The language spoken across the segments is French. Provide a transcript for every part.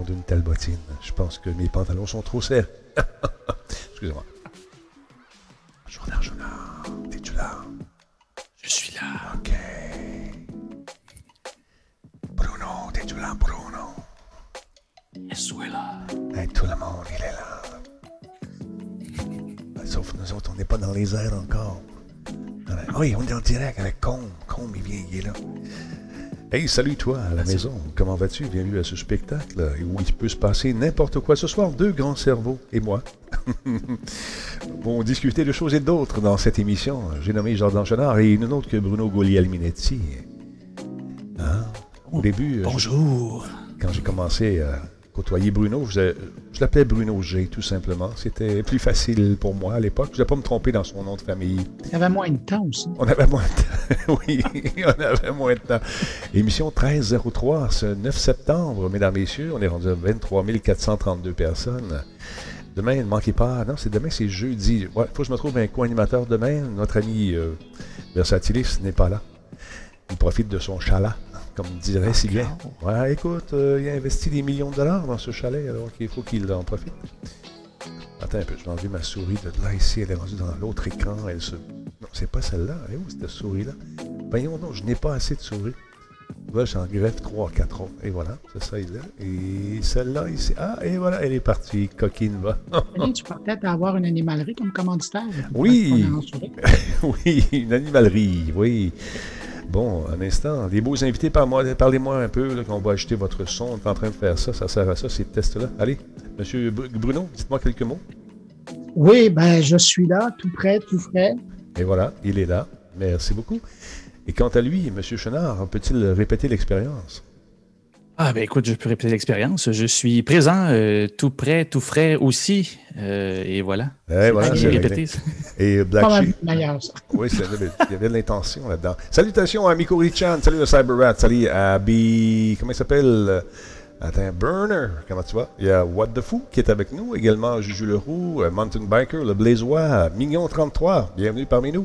nom d'une telle bottine. Je pense que mes pantalons sont trop serrés. Excusez-moi. Journal, journal. T'es-tu là? Je suis là. OK. Bruno, t'es-tu là, Bruno? Je suis là? Hey, tout le monde, il est là. Ben, Sauf nous autres, on n'est pas dans les airs encore. Ouais. Oui, on est en direct avec Combe. Combe, il vient, il est là. Hey, salut toi à la maison. Comment vas-tu? Bienvenue à ce spectacle où il peut se passer n'importe quoi. Ce soir, deux grands cerveaux et moi vont discuter de choses et d'autres dans cette émission. J'ai nommé Jordan Chenard et une autre que Bruno Golialminetti. Hein? Au début, euh, Bonjour. quand j'ai commencé à côtoyer Bruno, je, je l'appelais Bruno G, tout simplement. C'était plus facile pour moi à l'époque. Je ne vais pas me tromper dans son nom de famille. Il y avait moins de temps aussi. On avait moins de temps. oui, on avait moins de temps. Émission 1303, ce 9 septembre, mesdames, messieurs. On est rendu à 23 432 personnes. Demain, ne manquez pas. Non, c'est demain, c'est jeudi. Il faut que je me trouve un co-animateur demain. Notre ami euh, Versatilis n'est pas là. Il profite de son chalat, comme dirait si bien. Ouais, écoute, euh, il a investi des millions de dollars dans ce chalet, alors qu'il faut qu'il en profite. Attends un peu, je vais enlever ma souris de là, ici. Elle est rendue dans l'autre écran. Elle se... Non, c'est pas celle-là. Elle est où cette souris-là? Voyons donc, je n'ai pas assez de souris. Là, j'en greffe 3 4 autres. Et voilà, c'est ça, il est là. Et celle-là, ici. Ah, et voilà, elle est partie. Coquine va. Tu pourrais peut-être avoir une animalerie comme commanditaire. Oui. Oui, une animalerie, oui. Bon, un instant. Des beaux invités, parlez-moi un peu, là, qu'on va acheter votre son. On est en train de faire ça, ça sert à ça, ces tests-là. Allez, Monsieur Br- Bruno, dites-moi quelques mots. Oui, ben je suis là, tout prêt, tout frais. Et voilà, il est là. Merci beaucoup. Et quant à lui, Monsieur Chenard, peut-il répéter l'expérience? Ah, ben écoute, je peux répéter l'expérience. Je suis présent, euh, tout prêt, tout frais aussi. Euh, et voilà. Eh, voilà, J'ai c'est répété. Et Pas Black Sheep. ça. Oui, c'est- il y avait de l'intention là-dedans. Salutations à Miko Richan, salut le Cyberrat, salut à B. Comment il s'appelle? Euh, Attends, Burner, comment tu vas? Il y a What the Foo qui est avec nous, également Juju Leroux, euh, Mountain Biker, le Blaisois, Mignon33, bienvenue parmi nous.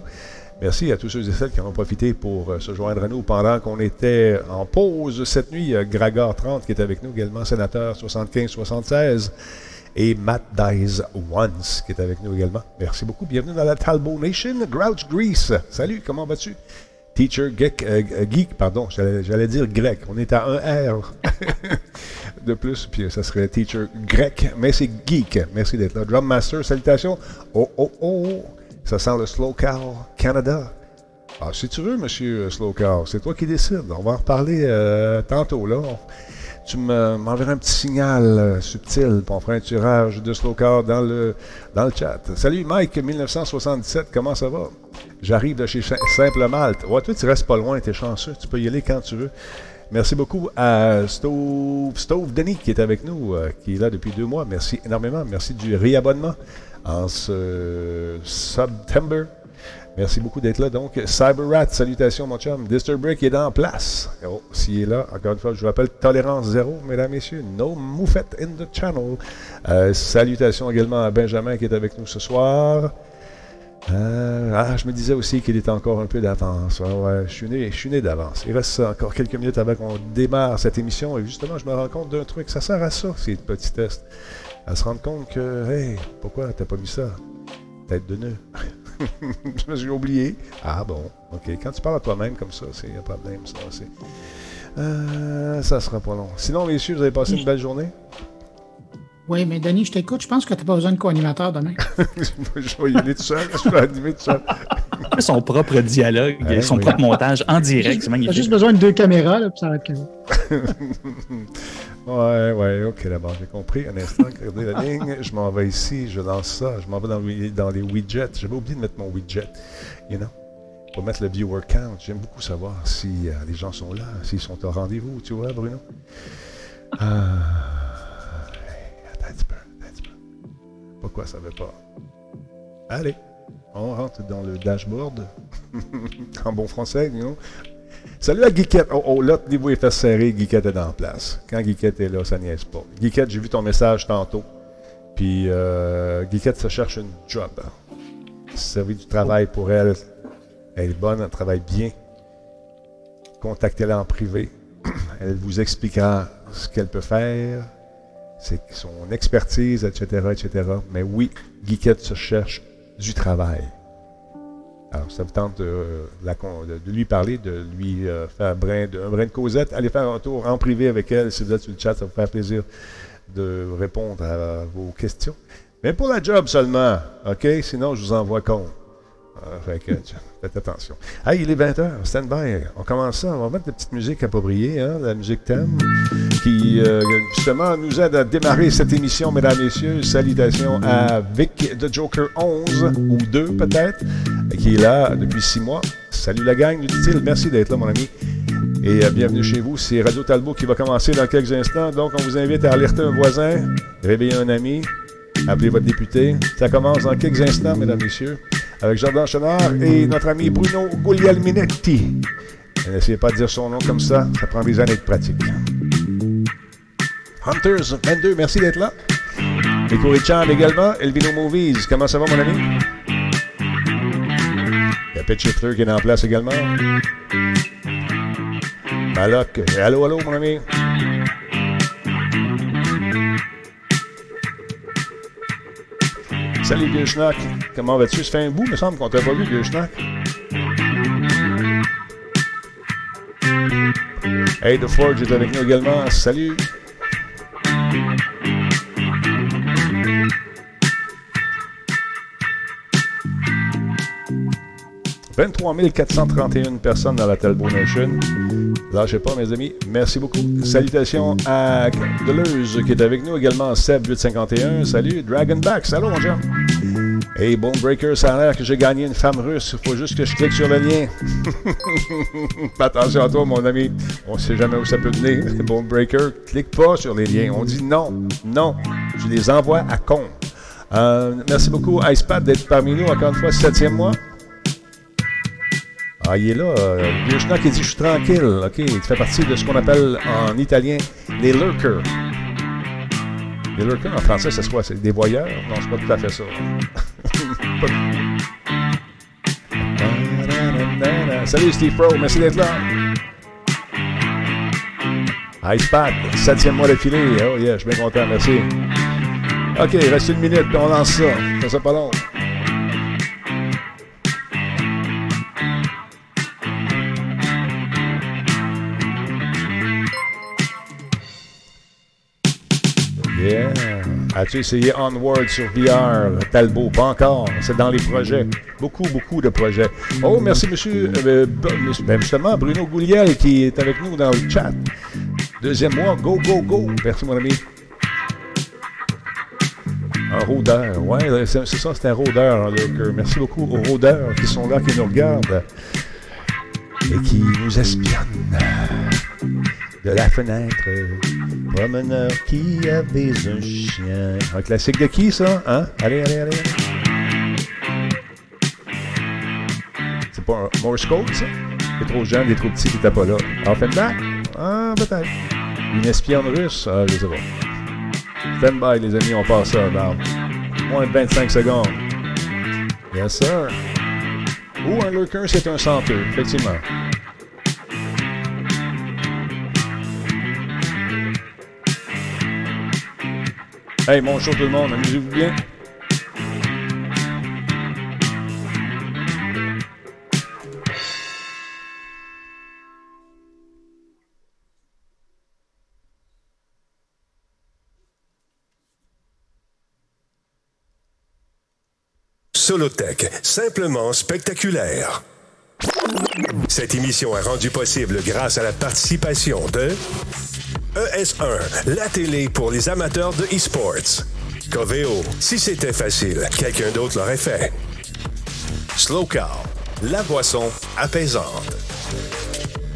Merci à tous ceux et celles qui en ont profité pour euh, se joindre à nous pendant qu'on était en pause cette nuit. Il y a Gragor30 qui est avec nous également, sénateur 75-76. Et Matt Dies Once qui est avec nous également. Merci beaucoup. Bienvenue dans la Talbot Nation. Grouch Grease. Salut, comment vas-tu? Teacher Geek, euh, euh, geek pardon, j'allais j'allais dire grec. On est à un R de plus, puis ça serait Teacher grec, mais c'est geek. Merci d'être là. Drum Master, salutations. Oh, oh, oh. Ça sent le Slow Canada. Ah, si tu veux, monsieur Slow Cow, c'est toi qui décides. On va en reparler euh, tantôt, là. Tu me- m'enverras un petit signal euh, subtil pour faire un tirage de Slow dans le, dans le chat. Salut Mike, 1977, comment ça va? J'arrive de chez Ch- Simple Malte. Ouais, toi, tu restes pas loin, t'es chanceux. Tu peux y aller quand tu veux. Merci beaucoup à Stove, Stove Denis qui est avec nous, euh, qui est là depuis deux mois. Merci énormément. Merci du réabonnement en ce September. Merci beaucoup d'être là. Donc, CyberRat, salutations, mon chum. Disturbrick est en place. Oh, s'il est là, encore une fois, je vous rappelle, tolérance zéro, mesdames, messieurs. No moufette in the channel. Euh, salutations également à Benjamin qui est avec nous ce soir. Euh, ah, je me disais aussi qu'il était encore un peu d'avance. Ouais, je suis né, je suis né d'avance. Il reste encore quelques minutes avant qu'on démarre cette émission. Et justement, je me rends compte d'un truc. Ça sert à ça, ces petits tests. À se rendre compte que, hey, pourquoi t'as pas mis ça? Tête de nœud. je me suis oublié. Ah bon, ok. Quand tu parles à toi-même comme ça, c'est un problème, ça. c'est- Euh, ça sera pas long. Sinon, messieurs, vous avez passé une belle journée? Oui, mais Denis, je t'écoute. Je pense que tu n'as pas besoin de co-animateur demain. je vais y aller tout seul. Je vais animer tout seul. Son propre dialogue, Ouais, son oui. propre montage en direct, c'est magnifique. juste besoin de deux caméras, là, puis ça va être. Ouais, ouais, ok, d'abord, j'ai compris. Un instant, regardez la ligne. Je m'en vais ici, je lance ça. Je m'en vais dans, le- dans les widgets. J'avais oublié de mettre mon widget. You know? Pour mettre le viewer count. J'aime beaucoup savoir si euh, les gens sont là, s'ils sont au rendez-vous, tu vois, Bruno? Ah. Pourquoi ça ne veut pas? Allez, on rentre dans le dashboard. en bon français, you? Salut à Guiquette. Oh, oh, là, niveau est fait serré, Guiquette est la place. Quand Guiquette est là, ça niaise pas. Guiquette, j'ai vu ton message tantôt. Puis, euh, Guiquette se cherche une job. Servir du travail pour elle. Elle est bonne, elle travaille bien. Contactez-la en privé. Elle vous expliquera ce qu'elle peut faire. son expertise, etc., etc. Mais oui, Geekette se cherche du travail. Ça vous tente de, de lui parler, de lui euh, faire un brin, de, un brin de causette. Allez faire un tour en privé avec elle. Si vous êtes sur le chat, ça va vous faire plaisir de répondre à vos questions. Mais pour la job seulement, OK? Sinon, je vous envoie compte. Fait que, faites attention. Hey, il est 20h, stand by. On commence ça. On va mettre de petite musique appropriée, hein, la musique thème, qui euh, justement nous aide à démarrer cette émission, mesdames, messieurs. Salutations à Vic de Joker 11 ou 2 peut-être, qui est là depuis six mois. Salut la gang, dit-il. Merci d'être là, mon ami. Et euh, bienvenue chez vous. C'est Radio Talbot qui va commencer dans quelques instants. Donc, on vous invite à alerter un voisin, réveiller un ami, appeler votre député. Ça commence dans quelques instants, mesdames, messieurs avec Jordan Chenard et notre ami Bruno Guglielminetti. N'essayez pas de dire son nom comme ça, ça prend des années de pratique. Hunters 22, merci d'être là. Nico Richard également, Elvino Movies, comment ça va mon ami? Il y a Pet Shifter qui est en place également. Maloc, allô, allô mon ami? Salut vieux. Comment vas-tu? Ça fait un bout, me semble qu'on t'a pas vu, vieux. Hey, The Forge est avec nous également. Salut! 23 431 personnes dans la Talbot Nation. Lâchez pas, mes amis. Merci beaucoup. Salutations à Deleuze qui est avec nous également. Seb851. Salut. Dragonback. Salut, mon cher. Hey, Bonebreaker, ça a l'air que j'ai gagné une femme russe. Il faut juste que je clique sur le lien. Attention à toi, mon ami. On sait jamais où ça peut venir. Bonebreaker, clique pas sur les liens. On dit non. Non. Je les envoie à compte. Euh, merci beaucoup, Icepad, d'être parmi nous encore une fois, septième mois. Ah, il est là. Euh, Vieux qui dit Je suis tranquille. OK. Il fait partie de ce qu'on appelle en italien les lurkers. Les lurkers en français, c'est quoi C'est des voyeurs? Non, c'est pas tout à fait ça. Salut Steve Pro, merci d'être là. Icepad, septième mois d'affilée. Oh yeah, je suis bien content, merci. OK, reste une minute, on lance ça. Ça sera pas long. As-tu essayé Onward sur VR, Talbot? Pas encore. C'est dans les projets. Beaucoup, beaucoup de projets. Oh, merci, monsieur. Euh, ben, justement, Bruno Gouliel qui est avec nous dans le chat. Deuxième mois. Go, go, go. Merci, mon ami. Un rôdeur. Ouais, c'est ça, c'est un rôdeur. Merci beaucoup aux rôdeurs qui sont là, qui nous regardent et qui nous espionnent de la fenêtre. Promeneur qui avait un chien. Un classique de qui, ça? Hein? Allez, allez, allez. C'est pas un Morse Code, ça? T'es trop jeune, t'es trop petit, t'étais pas là. Offenbach? Ah, peut-être. Une espionne russe? Ah, je sais pas. Stand les amis, on passe ça dans moins de 25 secondes. Yes, sir. Ou un lurker, c'est un centre, effectivement. Hey, bonjour tout le monde, amusez-vous bien. Solotech, simplement spectaculaire. Cette émission est rendue possible grâce à la participation de ES1, la télé pour les amateurs de e-sports. Coveo, si c'était facile, quelqu'un d'autre l'aurait fait. Slow la boisson apaisante.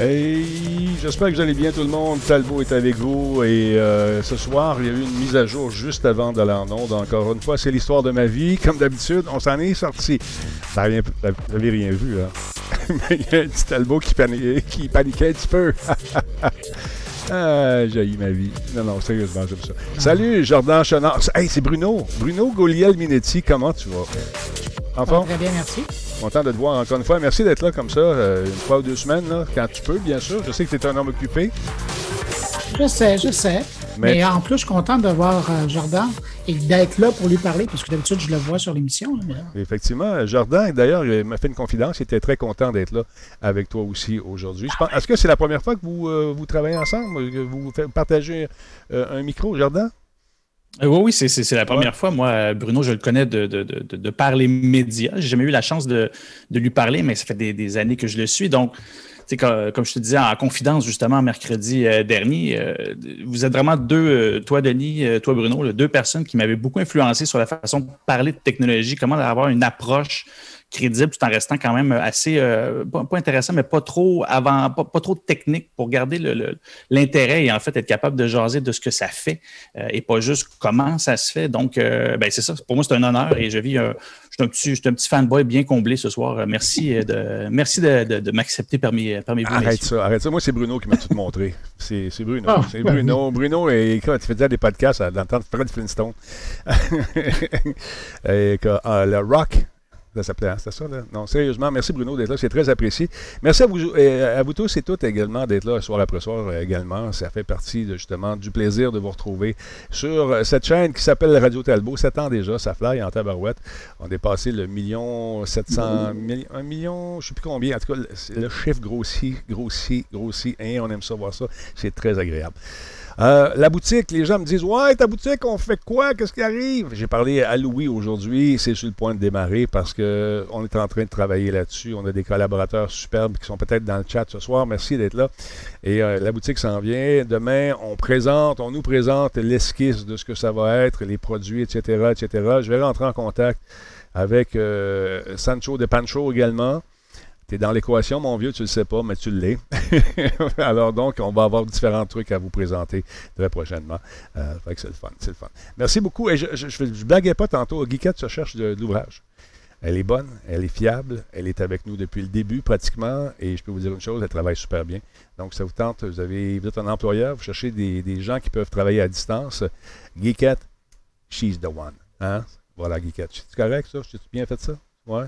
Hey, j'espère que vous allez bien tout le monde. Talbot est avec vous et euh, ce soir, il y a eu une mise à jour juste avant d'aller en onde. Encore une fois, c'est l'histoire de ma vie. Comme d'habitude, on s'en est sorti. Vous n'avez rien vu, hein? Mais il y a un petit Talbot qui paniquait, qui paniquait un petit peu. ah, j'ai ma vie. Non, non, sérieusement, j'aime ça. Salut, Jordan Chenard. Hey, c'est Bruno. Bruno Goliel-Minetti, comment tu vas? En forme? Très bien, merci. Content de te voir encore une fois. Merci d'être là comme ça, euh, une fois ou deux semaines, là, quand tu peux, bien sûr. Je sais que tu es un homme occupé. Je sais, je sais. Mais- Mais, en plus, je suis content de voir euh, Jordan et d'être là pour lui parler, parce que d'habitude, je le vois sur l'émission. mais Effectivement. Jordan, d'ailleurs, il m'a fait une confidence. Il était très content d'être là avec toi aussi aujourd'hui. Pense- Est-ce que c'est la première fois que vous, euh, vous travaillez ensemble, que vous partagez un micro, Jordan? Euh, oui, oui, c'est- c'est c'est la première fois. Moi, euh, Bruno, je le connais de, de, de, de- par les médias. J'ai jamais eu la chance de, de lui parler, mais ça fait des, des années que je le suis. Donc, comme, je te disais en confidence justement mercredi euh, dernier, vous êtes vraiment deux, toi Denis, toi Bruno, deux personnes qui m'avaient beaucoup influencé sur la façon de parler de technologie, comment avoir une approche crédible tout en restant quand même assez, euh, pas, pas intéressant, mais pas trop avant, pas, pas trop technique pour garder le- le- l'intérêt et en fait être capable de jaser de ce que ça fait euh, et pas juste comment ça se fait. Donc, euh, ben, c'est ça. Pour moi, c'est un honneur et je vis un, je suis un petit, je suis un petit fanboy bien comblé ce soir. Merci de, merci de, de- de m'accepter parmi, parmi vous. Arrête messieurs. ça, arrête ça. Moi, c'est Bruno qui m'a tout montré. C'est Bruno. Ah, c'est Bruno. Bruno, et, quand tu faisais des podcasts dans le temps de Fred Flintstone. et, le rock. Ça s'appelait, hein, c'était ça, là? Non, sérieusement, merci Bruno d'être là, c'est très apprécié. Merci à vous, euh, à vous tous et toutes également d'être là soir après soir euh, également. Ça fait partie justement du plaisir de vous retrouver sur euh, cette chaîne qui s'appelle Radio Talbot. 7 ans déjà, ça fly en tabarouette. On a dépassé le million 700, mille- un million, je ne sais plus combien. En tout cas, le, c'est- chiffre grossit, grossit, grossit. Et on aime ça voir ça. C'est très agréable. Euh, la boutique, les gens me disent Ouais, ta boutique, on fait quoi? Qu'est-ce qui arrive? J'ai parlé à Louis aujourd'hui. C'est sur le point de démarrer parce que on est en train de travailler là-dessus. On a des collaborateurs superbes qui sont peut-être dans le chat ce soir. Merci d'être là. Et euh, la boutique s'en vient. Demain, on présente, on nous présente l'esquisse de ce que ça va être, les produits, etc., etc. Je vais rentrer en contact avec euh, Sancho de Pancho également. Tu dans l'équation, mon vieux, tu le sais pas, mais tu l'es. Alors donc, on va avoir différents trucs à vous présenter très prochainement. Euh, c'est le fun, c'est le fun. Merci beaucoup. Et je, je blaguais pas tantôt. Guiquette se cherche de, l'ouvrage. Elle est bonne, elle est fiable, elle est avec nous depuis le début pratiquement, et je peux vous dire une chose, elle travaille super bien. Donc, ça vous tente, vous, avez, êtes un employeur, vous cherchez des, des gens qui peuvent travailler à distance. Geekette, she's the one. Hein? Voilà, Geekette. C'est correct, ça? J'ai bien fait ça? Ouais?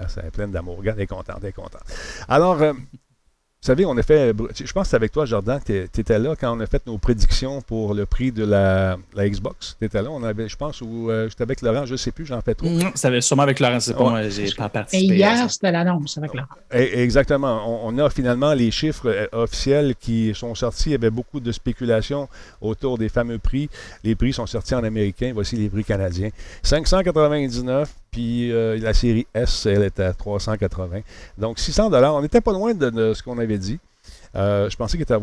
Ah, c'est pleine d'amour. Regarde, elle est contente, elle est contente. Alors, euh, vous savez, on a fait, je pense que c'est avec toi, Jordan, tu étais là quand on a fait nos prédictions pour le prix de la, la Xbox. Tu étais là, on avait, je pense, ou euh, j'étais avec Laurent, je ne sais plus, j'en fais trop. Non, ça avait sûrement avec Laurent, c'est pas Ouais. moi, j'ai pas Et participé. à hier, ça. c'était l'annonce avec Laurent. Et- Exactement. On, on a finalement les chiffres euh, officiels qui sont sortis. Il y avait beaucoup de spéculations autour des fameux prix. Les prix sont sortis en américain. Voici les prix canadiens. 599, puis euh, la série S, elle est à 380. Donc 600 dollars. On n'était pas loin de, ce qu'on avait dit. Euh, je pensais qu'il était,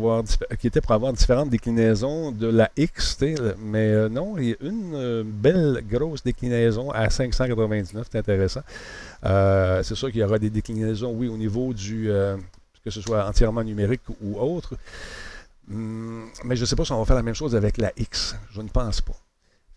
était pour avoir différentes déclinaisons de la X, mais euh, non, il y a une belle grosse déclinaison à 599, c'est intéressant. C'est sûr qu'il y aura des déclinaisons, oui, au niveau du, que ce soit entièrement numérique ou autre. Hum, mais je ne sais pas si on va faire la même chose avec la X. Je ne pense pas.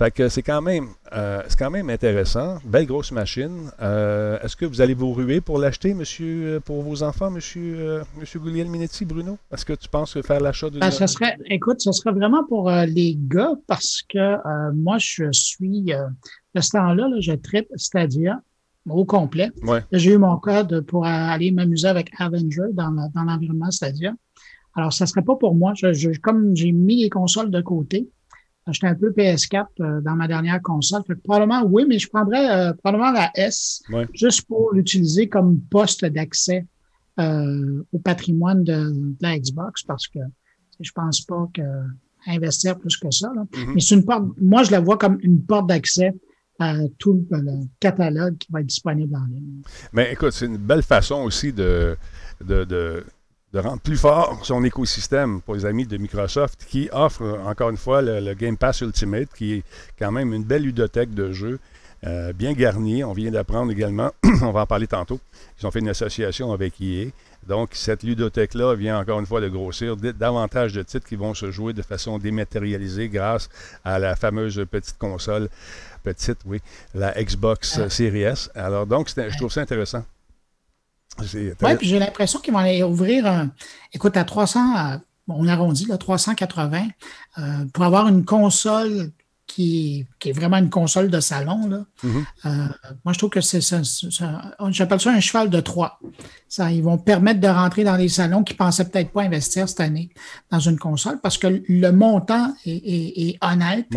Fait que c'est quand même, euh, c'est quand même intéressant. Belle grosse machine. Euh, Est-ce que vous allez vous ruer pour l'acheter, monsieur, euh, pour vos enfants, monsieur, euh, monsieur Minetti, Bruno? Est-ce que tu penses faire l'achat de Ben, ce serait, écoute, ce serait vraiment pour les gars parce que moi, je suis, de ce temps-là, là, je tripe Stadia au complet. Ouais. J'ai eu mon code pour aller m'amuser avec Avenger dans, l'environnement Stadia. Alors, ça serait pas pour moi. Je, je- comme j'ai mis les consoles de côté, j'étais un peu PS4 euh, dans ma dernière console. Fait que probablement, oui, mais je prendrais euh, probablement la S Ouais. juste pour l'utiliser comme poste d'accès euh, au patrimoine de, de la Xbox parce que je pense pas que investir plus que ça. là. Mhm. Mais c'est une porte. Moi, je la vois comme une porte d'accès à tout le, le catalogue qui va être disponible en ligne. Mais écoute, c'est une belle façon aussi de, de, de, de rendre plus fort son écosystème pour les amis de Microsoft qui offre encore une fois le, le Game Pass Ultimate qui est quand même une belle ludothèque de jeux euh, bien garnie. On vient d'apprendre également, on va en parler tantôt, ils ont fait une association avec EA. Donc, cette ludothèque-là vient encore une fois de grossir davantage de titres qui vont se jouer de façon dématérialisée grâce à la fameuse petite console, petite, oui, la Xbox euh, Series S. Alors, donc, je trouve ça intéressant. Oui, puis j'ai l'impression qu'ils vont aller ouvrir un. Écoute, à 300, on arrondit, là, 380, pour avoir une console qui, est vraiment une console de salon. Là. Mm-hmm. Euh, moi, je trouve que c'est ça. J'appelle ça un cheval de trois. Ça, ils vont permettre de rentrer dans les salons qui ne pensaient peut-être pas investir cette année dans une console parce que le montant est, honnête.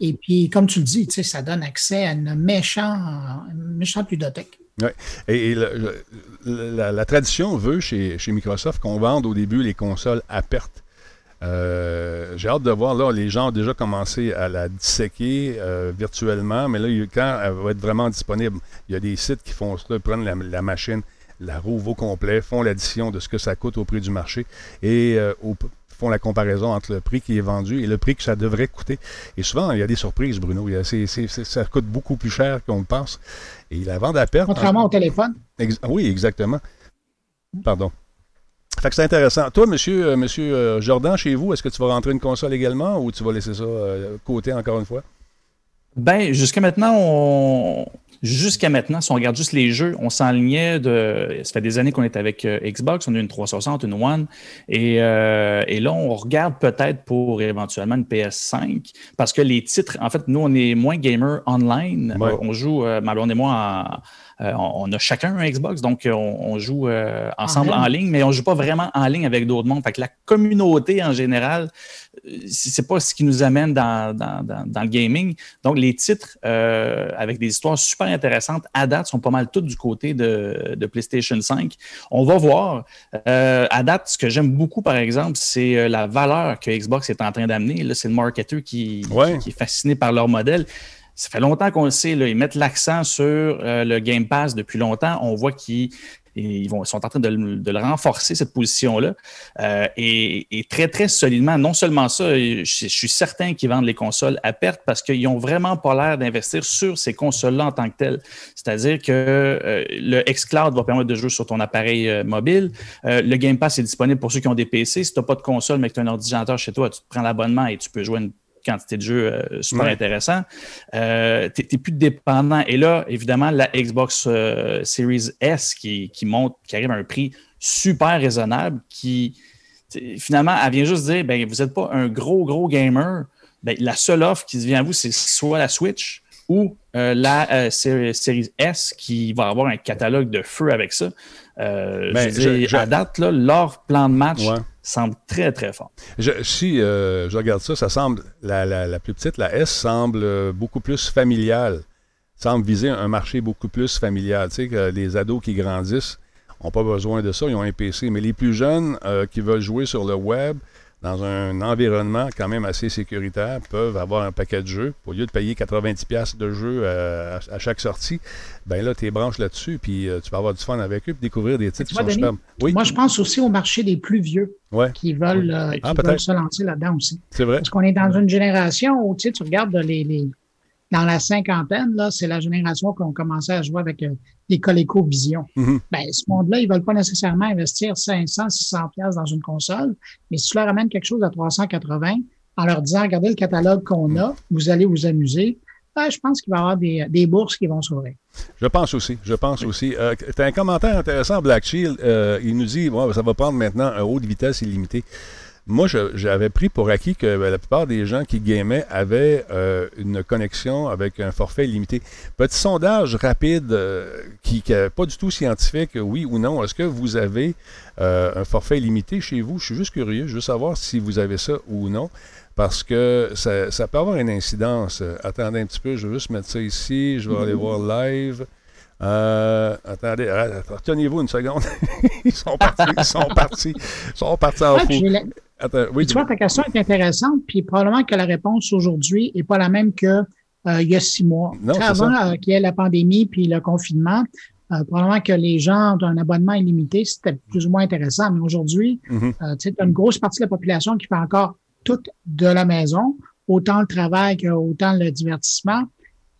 Et puis, comme tu le dis, ça donne accès à une méchante, méchante ludothèque. Oui. Et, la, tradition veut chez, chez Microsoft qu'on vende au début les consoles à perte. Euh, j'ai hâte de voir, là, les gens ont déjà commencé à la disséquer euh, virtuellement, mais là, quand elle va être vraiment disponible, il y a des sites qui font ça, prennent la, machine, la roue au complet, font l'addition de ce que ça coûte au prix du marché et euh, font la comparaison entre le prix qui est vendu et le prix que ça devrait coûter. Et souvent, il y a des surprises, Bruno. ça coûte beaucoup plus cher qu'on le pense. Et la vente à perte. Contrairement au téléphone. oui, exactement. Pardon. Fait que c'est intéressant. Toi, monsieur, euh, monsieur euh, Jordan, chez vous, est-ce que tu vas rentrer une console également ou tu vas laisser ça euh, côté encore une fois? Ben, jusqu'à maintenant, on... Jusqu'à maintenant, si on regarde juste les jeux, on s'enlignait de. Ça fait des années qu'on est avec Xbox, on a une 360, une One, et, et là, on regarde peut-être pour éventuellement une PS5, parce que les titres, en fait, nous, on est moins gamer online. on joue, Malon et moi, en euh, on, a chacun un Xbox, donc euh, on, joue euh, ensemble en, ligne, mais on ne joue pas vraiment en ligne avec d'autres mondes. Fait que la communauté en général, c'est pas ce qui nous amène dans, le gaming. Donc, les titres avec des histoires super intéressantes à date sont pas mal tous du côté de, PlayStation 5. On va voir. à date, ce que j'aime beaucoup, par exemple, c'est la valeur que Xbox est en train d'amener. Là, c'est le marketeur qui, qui, est fasciné par leur modèle ça fait longtemps qu'on le sait, ils mettent l'accent sur euh, le Game Pass depuis longtemps. On voit qu'ils sont en train de, le renforcer, cette position-là. Euh, et, très, très solidement, non seulement ça, je, suis certain qu'ils vendent les consoles à perte parce qu'ils n'ont vraiment pas l'air d'investir sur ces consoles-là en tant que telles. C'est-à-dire que euh, le xCloud va permettre de jouer sur ton appareil mobile. le Game Pass est disponible pour ceux qui ont des PC. Si tu n'as pas de console, mais que tu as un ordinateur chez toi, tu te prends l'abonnement et tu peux jouer une quantité de jeux euh, super intéressant. Euh, tu n'es plus dépendant. Et là, évidemment, la Xbox euh, Series S qui, monte, qui arrive à un prix super raisonnable, qui finalement, elle vient juste dire ben, vous n'êtes pas un gros, gros gamer. Ben, la seule offre qui vient à vous, c'est soit la Switch ou la Series S qui va avoir un catalogue de feu avec ça. Euh, ben, je, à date, là, leur plan de match semble très, très fort. si euh, je regarde ça, ça semble, la, plus petite, la S, semble euh, beaucoup plus familiale. Semble viser un marché beaucoup plus familial. Tu sais, que les ados qui grandissent n'ont pas besoin de ça, ils ont un PC. Mais les plus jeunes qui veulent jouer sur le web, dans un environnement quand même assez sécuritaire, peuvent avoir un paquet de jeux. Au lieu de payer 90$ de jeux euh, à, chaque sortie, ben là, tu es branches là-dessus, puis euh, tu vas avoir du fun avec eux, puis découvrir des titres qui sont superbes. Oui? Moi, je pense aussi au marché des plus vieux qui veulent, euh, ah, se lancer là-dedans aussi. C'est vrai. Parce qu'on est dans une génération où, tu sais, tu regardes les, les dans la cinquantaine, là, c'est la génération qui ont commencé à jouer avec des ColecoVision. Mm ben, ce monde-là, ils veulent pas nécessairement investir 500, 600 pièces dans une console, mais si tu leur amènes quelque chose à 380, en leur disant, regardez le catalogue qu'on a, vous allez vous amuser, ben, je pense qu'il va y avoir des, des bourses qui vont s'ouvrir. Je pense aussi. Je pense aussi. Euh, tu as un commentaire intéressant, Black Shield. Euh, il nous dit bon, ça va prendre maintenant un haut de vitesse illimité. Moi, j'avais pris pour acquis que ben, la plupart des gens qui gamaient avaient euh, une connexion avec un forfait limité. Petit sondage rapide, euh, qui n'est pas du tout scientifique, oui ou non. Est-ce que vous avez euh, un forfait limité chez vous? Je suis juste curieux, je veux savoir si vous avez ça ou non. Parce que ça, ça peut avoir une incidence. Attendez un petit peu, je vais juste mettre ça ici. Je vais aller voir live. attendez, retenez-vous une seconde. ils sont partis, ils sont partis. Ils sont partis en fou tu vois, ta question est intéressante, puis probablement que la réponse aujourd'hui n'est pas la même que euh, il y a six mois. avant euh, qu'il y ait la pandémie puis le confinement, euh, probablement que les gens ont un abonnement illimité, c'était plus ou moins intéressant. Mais aujourd'hui, mm-hmm. tu as une grosse partie de la population qui fait encore tout de la maison, autant le travail que autant le divertissement.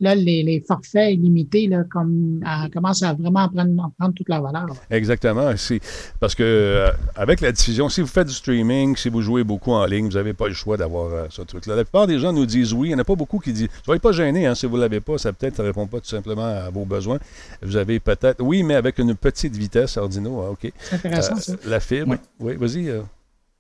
Là, les, forfaits illimités là, comme, commencent à vraiment prendre, prendre toute la valeur. Exactement. Parce que euh, avec la diffusion, si vous faites du streaming, si vous jouez beaucoup en ligne, vous n'avez pas le choix d'avoir euh, ce truc-là. La plupart des gens nous disent oui. Il n'y en a pas beaucoup qui disent Soyez pas gênés hein, si vous ne l'avez pas, ça peut-être ne répond pas tout simplement à vos besoins. Vous avez peut-être. Oui, mais avec une petite vitesse, Ordino, ah, OK. C'est intéressant, euh, ça. La fibre. Oui, vas-y.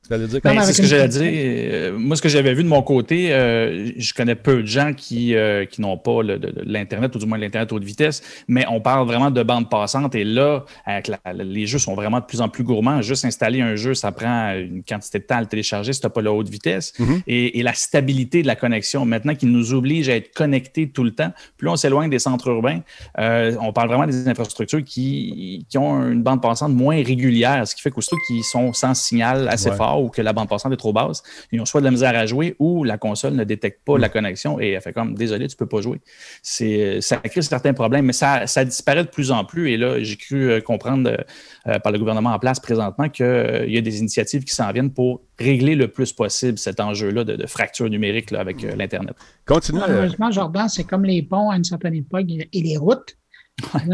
Ben, c'est ce que j'allais dire. Euh, moi, ce que j'avais vu de mon côté, euh, je connais peu de gens qui, euh, qui n'ont pas l'Internet, ou du moins l'Internet haute vitesse, mais on parle vraiment de bande passante. Et là, avec les jeux sont vraiment de plus en plus gourmands. Juste installer un jeu, ça prend une quantité de temps à le télécharger si tu n'as pas la haute vitesse. Mm-hmm. et, la stabilité de la connexion, maintenant qu'il nous oblige à être connectés tout le temps, plus on s'éloigne des centres urbains, on parle vraiment des infrastructures qui, qui, ont une bande passante moins régulière, ce qui fait qu'aussitôt qu'ils sont sans signal assez fort, ou que la bande passante est trop basse, ils ont soit de la misère à jouer ou la console ne détecte pas la connexion et elle fait comme désolé, tu ne peux pas jouer. C'est, ça crée certains problèmes, mais ça, ça disparaît de plus en plus. Et là, j'ai cru euh, comprendre euh, par le gouvernement en place présentement qu'il euh, y a des initiatives qui s'en viennent pour régler le plus possible cet enjeu-là de, fracture numérique avec l'Internet. Continue. Malheureusement, Jordan, c'est comme les ponts à une certaine époque et les routes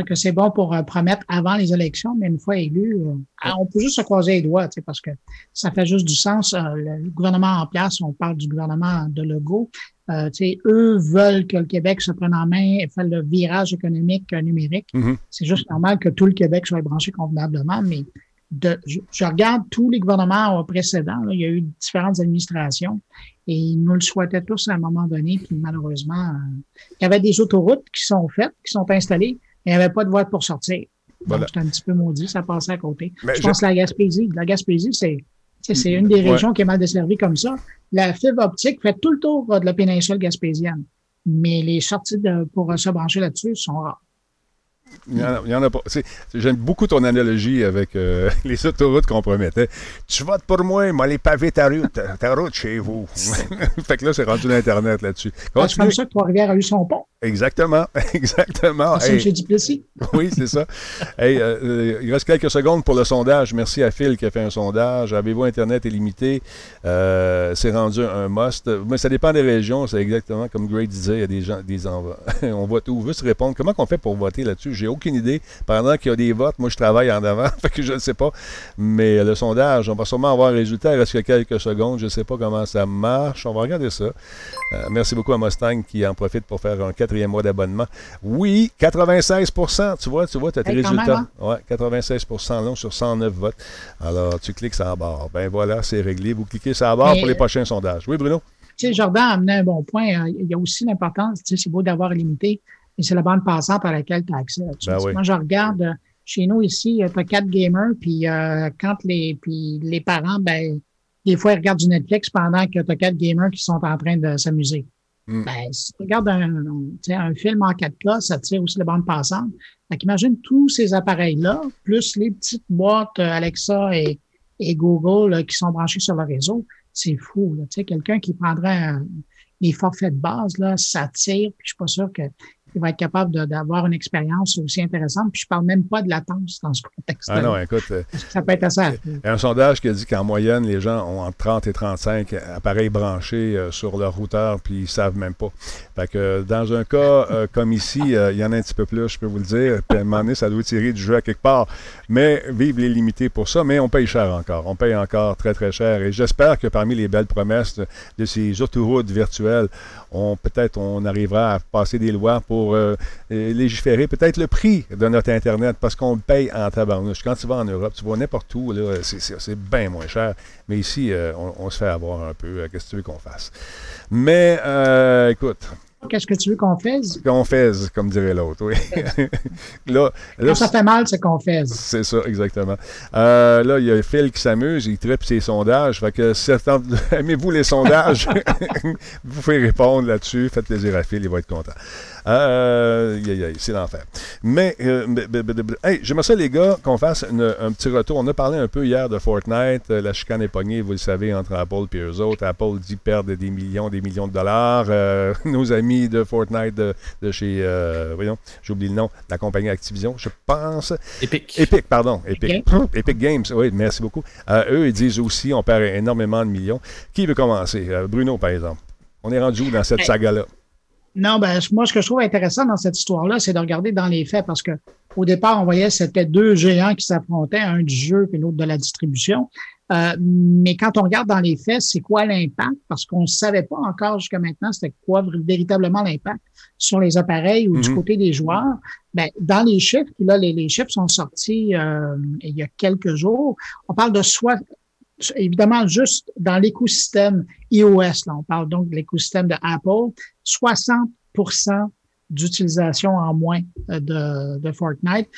que c'est bon pour euh, promettre avant les élections, mais une fois élu, euh, on peut juste se croiser les doigts, parce que ça fait juste du sens. Euh, le gouvernement en place, on parle du gouvernement de Legault, eux veulent que le Québec se prenne en main et fasse le virage économique numérique. Mm-hmm. C'est juste normal que tout le Québec soit branché convenablement, mais de, je, regarde tous les gouvernements précédents, il y a eu différentes administrations et ils nous le souhaitaient tous à un moment donné, puis malheureusement, il y avait des autoroutes qui sont faites, qui sont installées, il n'y avait pas de voie pour sortir. Donc, j'étais un petit peu maudit, ça passait à côté. je pense que la Gaspésie, la Gaspésie, c'est, c'est une des régions qui est mal desservie comme ça. La fibre optique fait tout le tour de la péninsule gaspésienne. Mais les sorties de, pour se brancher là-dessus sont rares. Il y en a, pas. J'aime beaucoup ton analogie avec euh, les autoroutes qu'on promettait. Tu votes pour moi, moi les pavés ta route, ta route chez vous. fait que là, c'est rendu l'Internet là-dessus. C'est comme ça que Trois-Rivières a eu son pont. Exactement, exactement. C'est hey. Duplessis. oui, c'est ça. hey, euh, euh, il reste quelques secondes pour le sondage. Merci à Phil qui a fait un sondage. Avez-vous Internet illimité? Euh, c'est rendu un must. Mais ça dépend des régions. C'est exactement comme Gray disait. Il y a des gens, des on vote où? On veut se répondre. Comment on fait pour voter là-dessus? J'ai aucune idée. Pendant qu'il y a des votes, moi, je travaille en avant. fait que je ne sais pas. Mais le sondage, on va sûrement avoir un résultat. Il reste quelques secondes. Je ne sais pas comment ça marche. On va regarder ça. merci beaucoup à Mustang qui en profite pour faire un 4 mois d'abonnement. Oui, 96% Tu vois, tu vois, tu as tes résultats. Hein? 96 non, sur 109 votes. Alors, tu cliques sur la barre. Ben voilà, c'est réglé. Vous cliquez sur la barre pour les prochains sondages. Oui, Bruno? Tu sais, Jordan a amené un bon point. Hein. Il y a aussi l'importance, tu sais, c'est beau d'avoir limité, mais c'est la bande passante à laquelle tu as accès. Ben Moi, je regarde euh, chez nous ici, tu as quatre gamers, puis euh, quand les, puis les parents, ben, des fois, ils regardent du Netflix pendant que tu as quatre gamers qui sont en train de s'amuser. Mm. Ben, si tu regardes un, un, film en 4K, ça tire aussi les bandes passantes. Fait imagine tous ces appareils-là, plus les petites boîtes euh, Alexa et, et Google qui sont branchées sur le réseau. C'est fou. Là. Quelqu'un qui prendrait les forfaits de base, là, ça tire, puis je suis pas sûr que il va être capable d'avoir une expérience aussi intéressante. Puis je parle même pas de latence dans ce contexte. Ah non, écoute. Euh, ça peut être assez. Il y a un sondage qui a dit qu'en moyenne, les gens ont entre 30 et 35 appareils branchés euh, sur leur routeur, puis ils savent même pas. Fait que dans un cas euh, comme ici, il y en a un petit peu plus, je peux vous le dire. Puis à un moment donné, ça doit tirer du jeu à quelque part. Mais vive les limités pour ça, mais on paye cher encore. On paye encore très, très cher. Et j'espère que parmi les belles promesses de ces autoroutes virtuelles, on peut-être on arrivera à passer des lois pour euh, légiférer peut-être le prix de notre Internet parce qu'on paye en tabarnouche. Quand tu vas en Europe, tu vas n'importe où, c'est bien moins cher. Mais ici, euh, on, se fait avoir un peu. Euh, qu'est-ce que tu veux qu'on fasse? Mais écoute, Qu'est-ce que tu veux qu'on fasse? Qu'on fasse, comme dirait l'autre, oui. là, Quand ça fait mal, c'est qu'on fasse. C'est ça, exactement. Euh, là, il y a Phil qui s'amuse, il tripe ses sondages. Fait que, aimez-vous les sondages? vous pouvez répondre là-dessus. Faites plaisir à Phil, il va être content. Euh, c'est l'enfer. Mais, euh, hey, j'aimerais ça, les gars, qu'on fasse un petit retour. On a parlé un peu hier de Fortnite. Euh, la chicane est pognée, vous le savez, entre Apple et eux autres. Apple dit perdre des millions, des millions de dollars. Euh, nos amis de Fortnite de, chez, voyons, j'oublie le nom, la compagnie Activision, je pense. Epic. Epic, pardon. Epic. Epic Games, oui, merci beaucoup. eux, ils disent aussi, on perd énormément de millions. Qui veut commencer? Bruno, par exemple. On est rendu où dans cette saga-là? Non, ben, moi, ce que je trouve intéressant dans cette histoire-là, c'est de regarder dans les faits parce que au départ, on voyait que c'était deux géants qui s'affrontaient, un du jeu et l'autre de la distribution. Euh, mais quand on regarde dans les faits, c'est quoi l'impact? Parce qu'on ne savait pas encore jusqu'à maintenant c'était quoi véritablement l'impact sur les appareils ou du mhm. côté des joueurs. Ben, dans les chiffres, là, les, les chiffres sont sortis euh, il y a quelques jours. On parle de soit évidemment juste dans l'écosystème iOS, là, on parle donc de l'écosystème de Apple, 60 d'utilisation en moins euh, de, de Fortnite.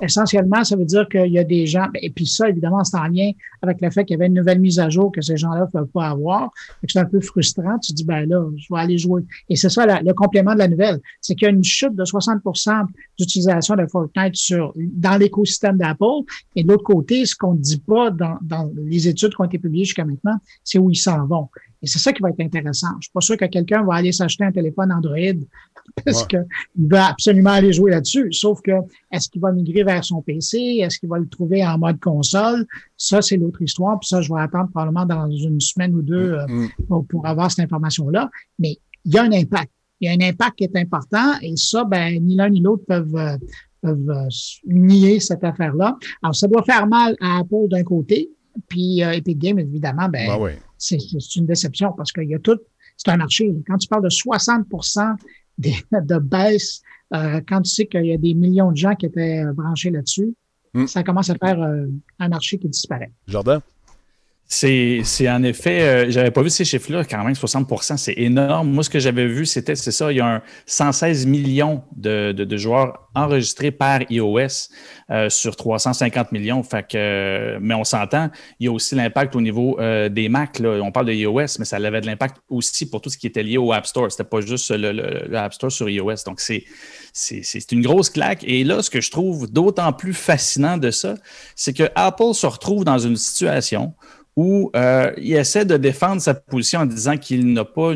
Essentiellement, ça veut dire qu'il y a des gens, ben, et puis ça, évidemment, c'est en lien avec le fait qu'il y avait une nouvelle mise à jour que ces gens-là ne peuvent pas avoir. C'est un peu frustrant. Tu dis, ben là, je vais aller jouer. Et c'est ça le complément de la nouvelle. C'est qu'il y a une chute de 60% d'utilisation de Fortnite sur, dans l'écosystème d'Apple. Et de l'autre côté, ce qu'on ne dit pas dans, dans les études qui ont été publiées jusqu'à maintenant, c'est où ils s'en vont. Et c'est ça qui va être intéressant. Je suis pas sûr que quelqu'un va aller s'acheter un téléphone Android parce qu'il va absolument aller jouer là-dessus. Sauf que est-ce qu'il va migrer vers son PC? Est-ce qu'il va le trouver en mode console? Ça, c'est l'autre histoire. Puis ça, je vais attendre probablement dans une semaine ou deux euh, mm-hmm. pour, avoir cette information-là. Mais il y a un impact. Il y a un impact qui est important et ça, ben, ni l'un ni l'autre peuvent, euh, peuvent euh, nier cette affaire-là. Alors, ça doit faire mal à Apple d'un côté, puis Epic Games, évidemment, ben, ben oui c'est une déception parce qu'il y a tout, c'est un marché. Quand tu parles de 60% de baisse, euh, quand tu sais qu'il y a des millions de gens qui étaient branchés là-dessus, hmm. ça commence à faire euh, un marché qui disparaît. Jordan? C'est en effet, euh, j'avais pas vu ces chiffres-là, quand même 60% c'est énorme. Moi, ce que j'avais vu, c'était, c'est ça, il y a un 116 millions de, de, joueurs enregistrés par iOS euh, sur 350 millions. Que, mais on s'entend, il y a aussi l'impact au niveau euh, des Mac. On parle de iOS, mais ça avait de l'impact aussi pour tout ce qui était lié au App Store. C'était pas juste le, le, App Store sur iOS. Donc, c'est, c'est une grosse claque. Et là, ce que je trouve d'autant plus fascinant de ça, c'est que Apple se retrouve dans une situation où euh, il essaie de défendre sa position en disant qu'il n'a pas,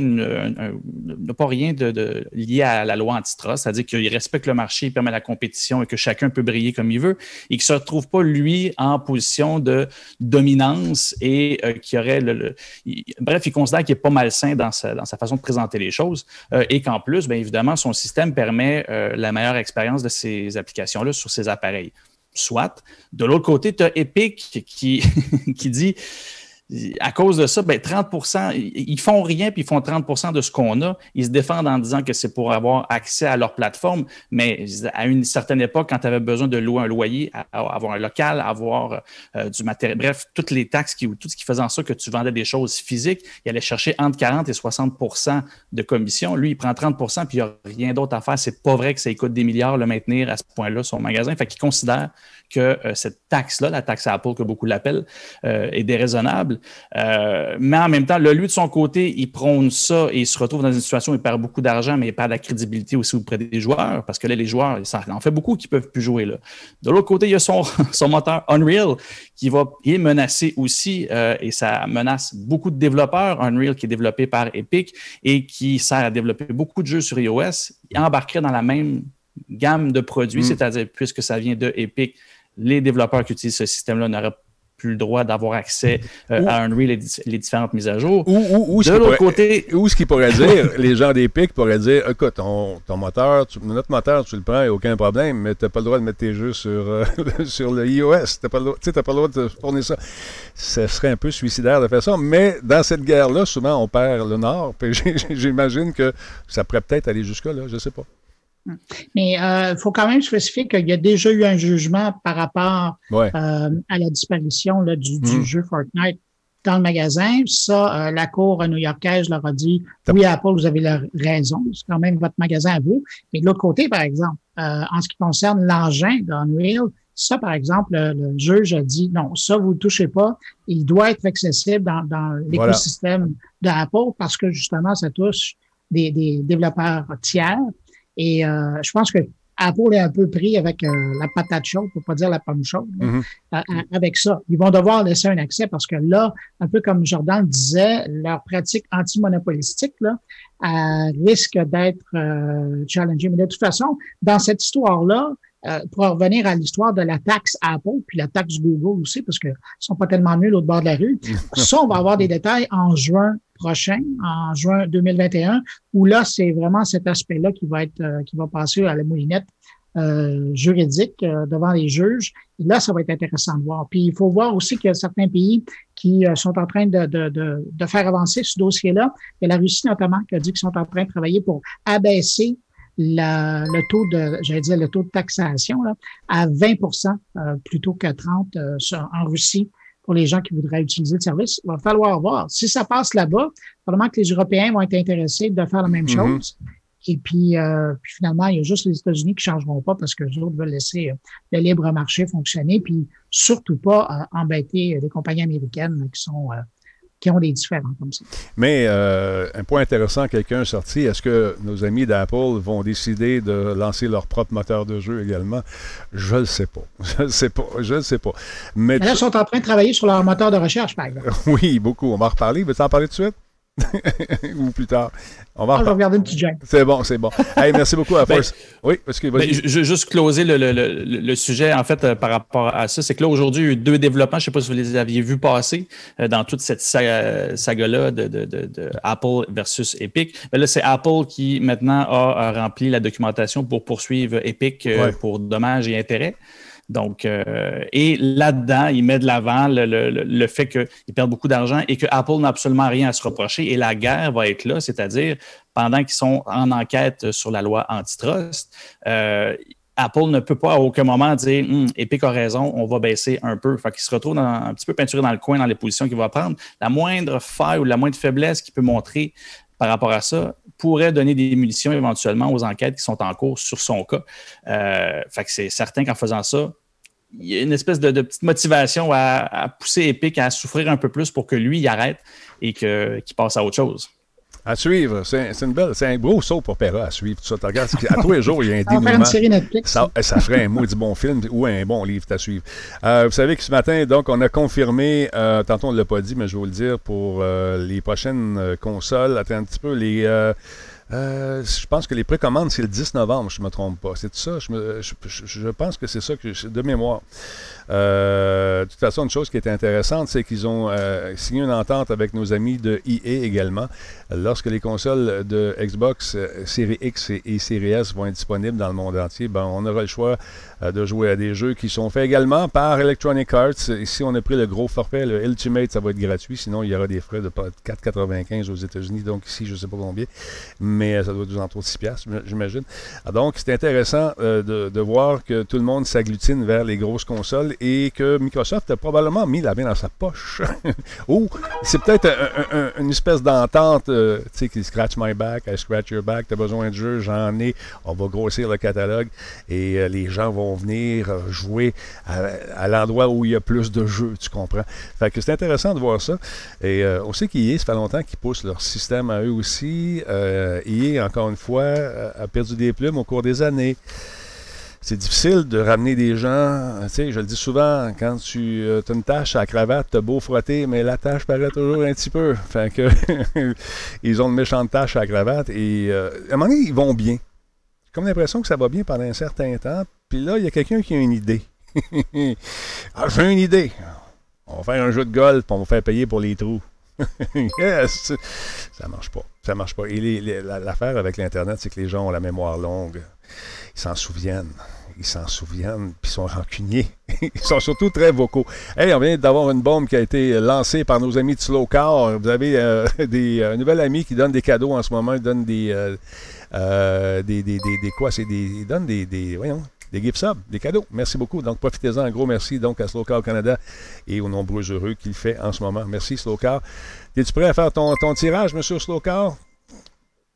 pas rien de, lié à la loi antitrust, c'est-à-dire qu'il respecte le marché, il permet la compétition et que chacun peut briller comme il veut, et qu'il ne se retrouve pas, lui, en position de dominance et euh, qui aurait le, Bref, il considère qu'il est pas malsain dans sa, dans sa façon de présenter les choses euh, et qu'en plus, bien évidemment, son système permet la meilleure expérience de ces applications-là sur ses appareils soit. De l'autre côté, tu as Epic qui, qui dit à cause de ça, ben 30% ils font rien puis ils font 30% de ce qu'on a. Ils se défendent en disant que c'est pour avoir accès à leur plateforme, mais à une certaine époque, quand tu avais besoin de louer un loyer, avoir un local, avoir euh, du matériel, bref, toutes les taxes, qui, tout ce qui faisait en sorte que tu vendais des choses physiques, il allait chercher entre 40 et 60% de commission. Lui, il prend 30% puis il n'y a rien d'autre à faire. C'est pas vrai que ça coûte des milliards le maintenir à ce point-là son magasin. Fait qu'il considère que euh, cette taxe-là, la taxe Apple que beaucoup l'appellent, euh, est déraisonnable. Euh, mais en même temps, lui de son côté, il prône ça et il se retrouve dans une situation où il perd beaucoup d'argent, mais il perd de la crédibilité aussi auprès des joueurs, parce que là, les joueurs, ça en fait beaucoup qui peuvent plus jouer. Là. De l'autre côté, il y a son, son moteur Unreal qui va qui est menacé aussi et ça menace beaucoup de développeurs. Unreal qui est développé par Epic et qui sert à développer beaucoup de jeux sur iOS, il embarquerait dans la même gamme de produits, mm. c'est-à-dire puisque ça vient de Epic, les développeurs qui utilisent ce système-là n'auraient plus le droit d'avoir accès euh, à Unreal et les différentes mises à jour. Ou, de l'autre côté... Ou ce qu'ils pourraient dire, les gens d'Epic pourraient dire, écoute, ton, moteur, notre moteur, tu le prends, il n'y a aucun problème, mais tu n'as pas le droit de mettre tes jeux sur, euh, sur le iOS. Tu n'as pas, pas, le droit de fournir ça. Ce serait un peu suicidaire de faire ça, mais dans cette guerre-là, souvent, on perd le Nord. J'imagine que ça pourrait peut-être aller jusqu'à là, je ne sais pas. Mais il euh, faut quand même spécifier qu'il y a déjà eu un jugement par rapport euh, à la disparition là, du, mm. jeu Fortnite dans le magasin. Ça, euh, la Cour new-yorkaise leur a dit oui, Apple, vous avez la raison, c'est quand même votre magasin à vous. Mais de l'autre côté, par exemple, en ce qui concerne l'engin d'Unreal, ça, par exemple, le, juge a dit non, ça, vous ne touchez pas. Il doit être accessible dans, dans l'écosystème d'Apple parce que justement, ça touche des, des développeurs tiers. Et euh, je pense que Apple est un peu pris avec euh, la patate chaude, pour pas dire la pomme chaude, euh, avec ça. Ils vont devoir laisser un accès parce que là, un peu comme Jordan le disait, leur pratique antimonopolistique là, risque d'être challengée. Mais de toute façon, dans cette histoire-là, pour revenir à l'histoire de la taxe Apple, puis la taxe Google aussi, parce qu'ils sont pas tellement mieux l'autre bord de la rue, ça, on va avoir des détails en juin prochain, en juin 2021, où là, c'est vraiment cet aspect-là qui va être, euh, qui va passer à la moulinette euh, juridique euh, devant les juges. Et là, ça va être intéressant de voir. Puis il faut voir aussi qu'il y a certains pays qui sont en train de, de, de, de faire avancer ce dossier-là. Et la Russie notamment qui a dit qu'ils sont en train de travailler pour abaisser la, le taux de, j'allais dire le taux de taxation là, à 20% plutôt que 30% en Russie pour les gens qui voudraient utiliser le service. Il va falloir voir. Si ça passe là-bas, probablement que les Européens vont être intéressés de faire la même mm-hmm. chose. Et puis, euh, puis, finalement, il y a juste les États-Unis qui changeront pas parce que les autres veulent laisser euh, le libre marché fonctionner, puis surtout pas euh, embêter les compagnies américaines qui sont qui ont des différents comme ça. Mais euh, un point intéressant, quelqu'un sorti, est-ce que nos amis d'Apple vont décider de lancer leur propre moteur de jeu également? Je ne sais pas. Je ne sais pas. Je ne sais pas. Mais, là, ils sont en train de travailler sur leur moteur de recherche, par exemple. oui, beaucoup. On va en reparler. Veux-tu en parler tout de suite? Ou plus tard. On va, ah, regarder une petite C'est bon, c'est bon. Hey, merci beaucoup à ben, Force. oui, parce que ben, je, juste closer le, le, le, sujet, en fait, euh, par rapport à ça. C'est que là, aujourd'hui, il y a eu deux développements. Je ne sais pas si vous les aviez vus passer euh, dans toute cette saga-là de, de, de, Apple versus Epic. Mais ben là, c'est Apple qui, maintenant, a, rempli la documentation pour poursuivre Epic euh, pour dommages et intérêts. Donc, euh, et là-dedans, il met de l'avant le, fait qu'il perd beaucoup d'argent et que Apple n'a absolument rien à se reprocher. Et la guerre va être là, c'est-à-dire pendant qu'ils sont en enquête sur la loi antitrust, euh, Apple ne peut pas à aucun moment dire hum, Epic a raison, on va baisser un peu. Fait qu'il se retrouve un petit peu peinturé dans le coin dans les positions qu'il va prendre. La moindre faille ou la moindre faiblesse qu'il peut montrer par rapport à ça pourrait donner des munitions éventuellement aux enquêtes qui sont en cours sur son cas. Euh, fait que c'est certain qu'en faisant ça, il y a une espèce de, petite motivation à, pousser Epic à souffrir un peu plus pour que lui arrête et qu'il passe à autre chose. À suivre. C'est une belle, c'est un gros saut pour Pera à suivre. Tout ça. à tous les jours, il y a un dénouement. Ça, ça ferait un maudit bon film ou un bon livre à suivre. Euh, vous savez que ce matin, donc, on a confirmé, euh, tantôt on ne l'a pas dit, mais je vais vous le dire, pour euh, les prochaines consoles, attends un petit peu, les euh, je pense que les précommandes, c'est le 10 novembre, je ne me trompe pas. C'est ça? Je, je, pense que c'est ça que de mémoire. Euh, de toute façon, une chose qui est intéressante, c'est qu'ils ont euh, signé une entente avec nos amis de EA également. Lorsque les consoles de Xbox Série X et, et Série S vont être disponibles dans le monde entier, ben, on aura le choix de jouer à des jeux qui sont faits également par Electronic Arts. Ici, on a pris le gros forfait, le Ultimate, ça va être gratuit. Sinon, il y aura des frais de 4,95 aux États-Unis. Donc ici, je ne sais pas combien, ça doit être autour de 6 piastres, j'imagine. Ah, donc, c'est intéressant euh, de, voir que tout le monde s'agglutine vers les grosses consoles et que Microsoft a probablement mis la main dans sa poche. Ou c'est peut-être une espèce d'entente, euh, tu sais, qui scratch my back, I scratch your back, tu as besoin de jeux, j'en ai, on va grossir le catalogue et les gens vont venir euh, jouer à, l'endroit où il y a plus de jeux, tu comprends? Fait que c'est intéressant de voir ça. Et euh, on sait qu'IA, ça fait longtemps qu'ils poussent leur système à eux aussi. Euh, IA, encore une fois, a perdu des plumes au cours des années c'est difficile de ramener des gens. Tu sais, je le dis souvent, quand tu as une tâche à la cravate, tu as beau frotter, mais la tâche paraît toujours un petit peu. Fait que ils ont une méchante tâche à cravate et à un moment donné, ils vont bien. J'ai comme l'impression que ça va bien pendant un certain temps, puis là, il y a quelqu'un qui a une idée. ah, j'ai une idée. On va faire un jeu de golf, on va faire payer pour les trous. yes! Ça marche pas. Ça marche pas. Et l'affaire avec l'Internet, c'est que les gens ont la mémoire longue. Ils s'en souviennent. Ils s'en souviennent, puis ils sont rancuniers. ils sont surtout très vocaux. Hey, on vient d'avoir une bombe qui a été lancée par nos amis de Slow Car. Vous avez euh, des, un nouvel ami qui donne des cadeaux en ce moment. Il donne des, euh, euh, des, des, des, quoi? C'est des, il des, des, voyons, des gift subs, des cadeaux. Merci beaucoup. Donc, profitez-en. Un gros merci donc à Slowcar Canada et aux nombreux heureux qu'il fait en ce moment. Merci, Slowcar. Es-tu prêt à faire ton, tirage, monsieur Slowcar?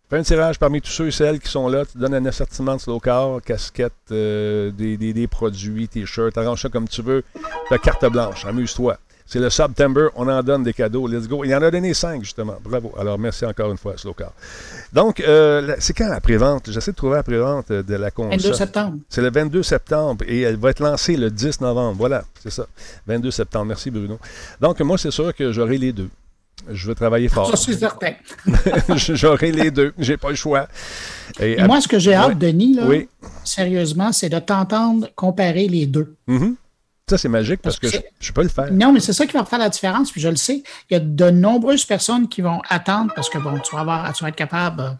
Fais un tirage parmi tous ceux et celles qui sont là. Tu donnes un assortiment de Slowcar, casquette, euh, des, des, des, produits, t-shirts, arrange ça comme tu veux. Ta carte blanche. Amuse-toi. C'est le September, on en donne des cadeaux. Let's go. Il en a donné cinq, justement. Bravo. Alors, merci encore une fois, Slowcar. Donc, euh, c'est quand la prévente? J'essaie de trouver la prévente de la console. 22 septembre. C'est le 22 septembre et elle va être lancée le 10 novembre. Voilà, c'est ça. 22 septembre. Merci, Bruno. Donc, moi, c'est sûr que j'aurai les deux. Je veux travailler fort. Je suis certain. J'aurai les deux. J'ai pas le choix. Et, moi, ce que j'ai hâte, Denis, là, sérieusement, c'est de t'entendre comparer les deux. Mm-hmm. Ça, c'est magique parce, que, je, peux le faire. Non, mais c'est ça qui va faire la différence, puis je le sais. Il y a de nombreuses personnes qui vont attendre parce que, bon, tu vas, avoir, tu vas être capable, euh,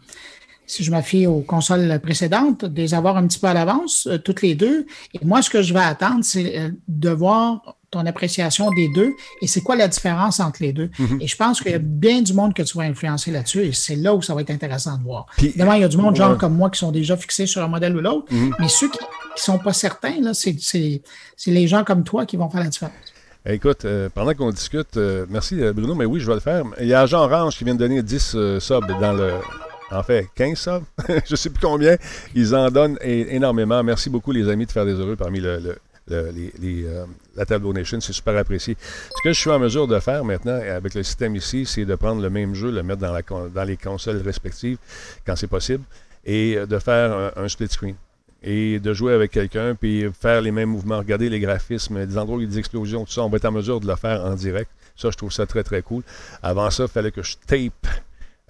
si je m'affie aux consoles précédentes, de les avoir un petit peu à l'avance, euh, toutes les deux. Et moi, ce que je vais attendre, c'est euh, de voir ton appréciation des deux et c'est quoi la différence entre les deux. Mhm. Et je pense qu'il y a bien du monde que tu vas influencer là-dessus et c'est là où ça va être intéressant de voir. Évidemment, il y a du monde, genre comme moi, qui sont déjà fixés sur un modèle ou l'autre, mhm. mais ceux qui ne sont pas certains, là, c'est, les gens comme toi qui vont faire la différence. Écoute, euh, pendant qu'on discute, euh, merci euh, Bruno, mais oui, je vais le faire. Il y a Jean Orange qui vient de donner 10 subs dans le. En fait, 15 subs, je ne sais plus combien. Ils en donnent énormément. Merci beaucoup, les amis, de faire des heureux parmi le euh, la Tableau Nation. C'est super apprécié. Ce que je suis en mesure de faire maintenant avec le système ici, c'est de prendre le même jeu, le mettre dans, la, dans les consoles respectives quand c'est possible et de faire un, split screen et de jouer avec quelqu'un, puis faire les mêmes mouvements, regarder les graphismes, des endroits où il y a des explosions, tout ça, on va être en mesure de le faire en direct. Ça, je trouve ça très, très cool. Avant ça, il fallait que je tape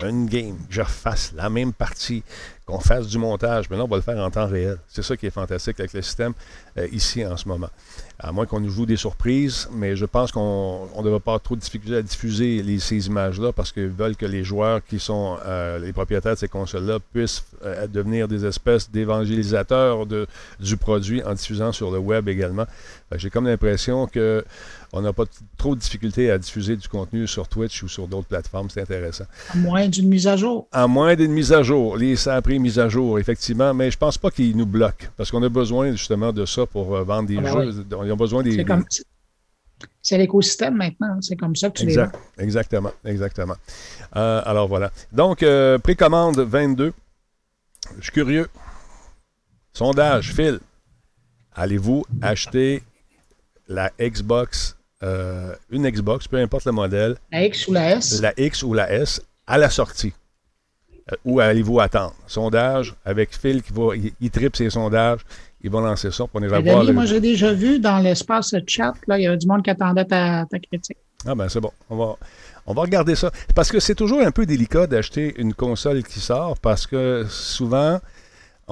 une game, je refasse la même partie, qu'on fasse du montage. Mais là, on va le faire en temps réel. C'est ça qui est fantastique avec le système euh, ici en ce moment. À moins qu'on nous joue des surprises, mais je pense qu'on ne devrait pas avoir trop de difficultés à diffuser ces images-là parce qu'ils veulent que les joueurs qui sont euh, les propriétaires de ces consoles-là puissent euh, devenir des espèces d'évangélisateurs du produit en diffusant sur le web également. J'ai comme l'impression que on n'a pas trop de difficultés à diffuser du contenu sur Twitch ou sur d'autres plateformes. C'est intéressant. À moins d'une mise à jour. À moins d'une mise à jour. Les, ça a pris mise à jour, effectivement, mais je pense pas qu'ils nous bloquent parce qu'on a besoin justement de ça pour euh, vendre des ah ben jeux. Ils ont besoin des. C'est l'écosystème maintenant. C'est comme ça que tu exact, les Exactement. Exactement. Euh, alors voilà. Donc, euh, précommande 22. Je suis curieux. Sondage, Phil. Allez-vous acheter la Xbox euh, une Xbox, peu importe le modèle. La X ou la S? La X ou la S à la sortie. Euh, où allez-vous attendre? Sondage avec Phil qui va, il, tripe ses sondages. Il va lancer ça. Pour on ira voir Moi, j'ai déjà vu dans l'espace chat, là, il y avait du monde qui attendait ta, ta critique. Ah ben c'est bon. On va, on va regarder ça. Parce que c'est toujours un peu délicat d'acheter une console qui sort parce que souvent,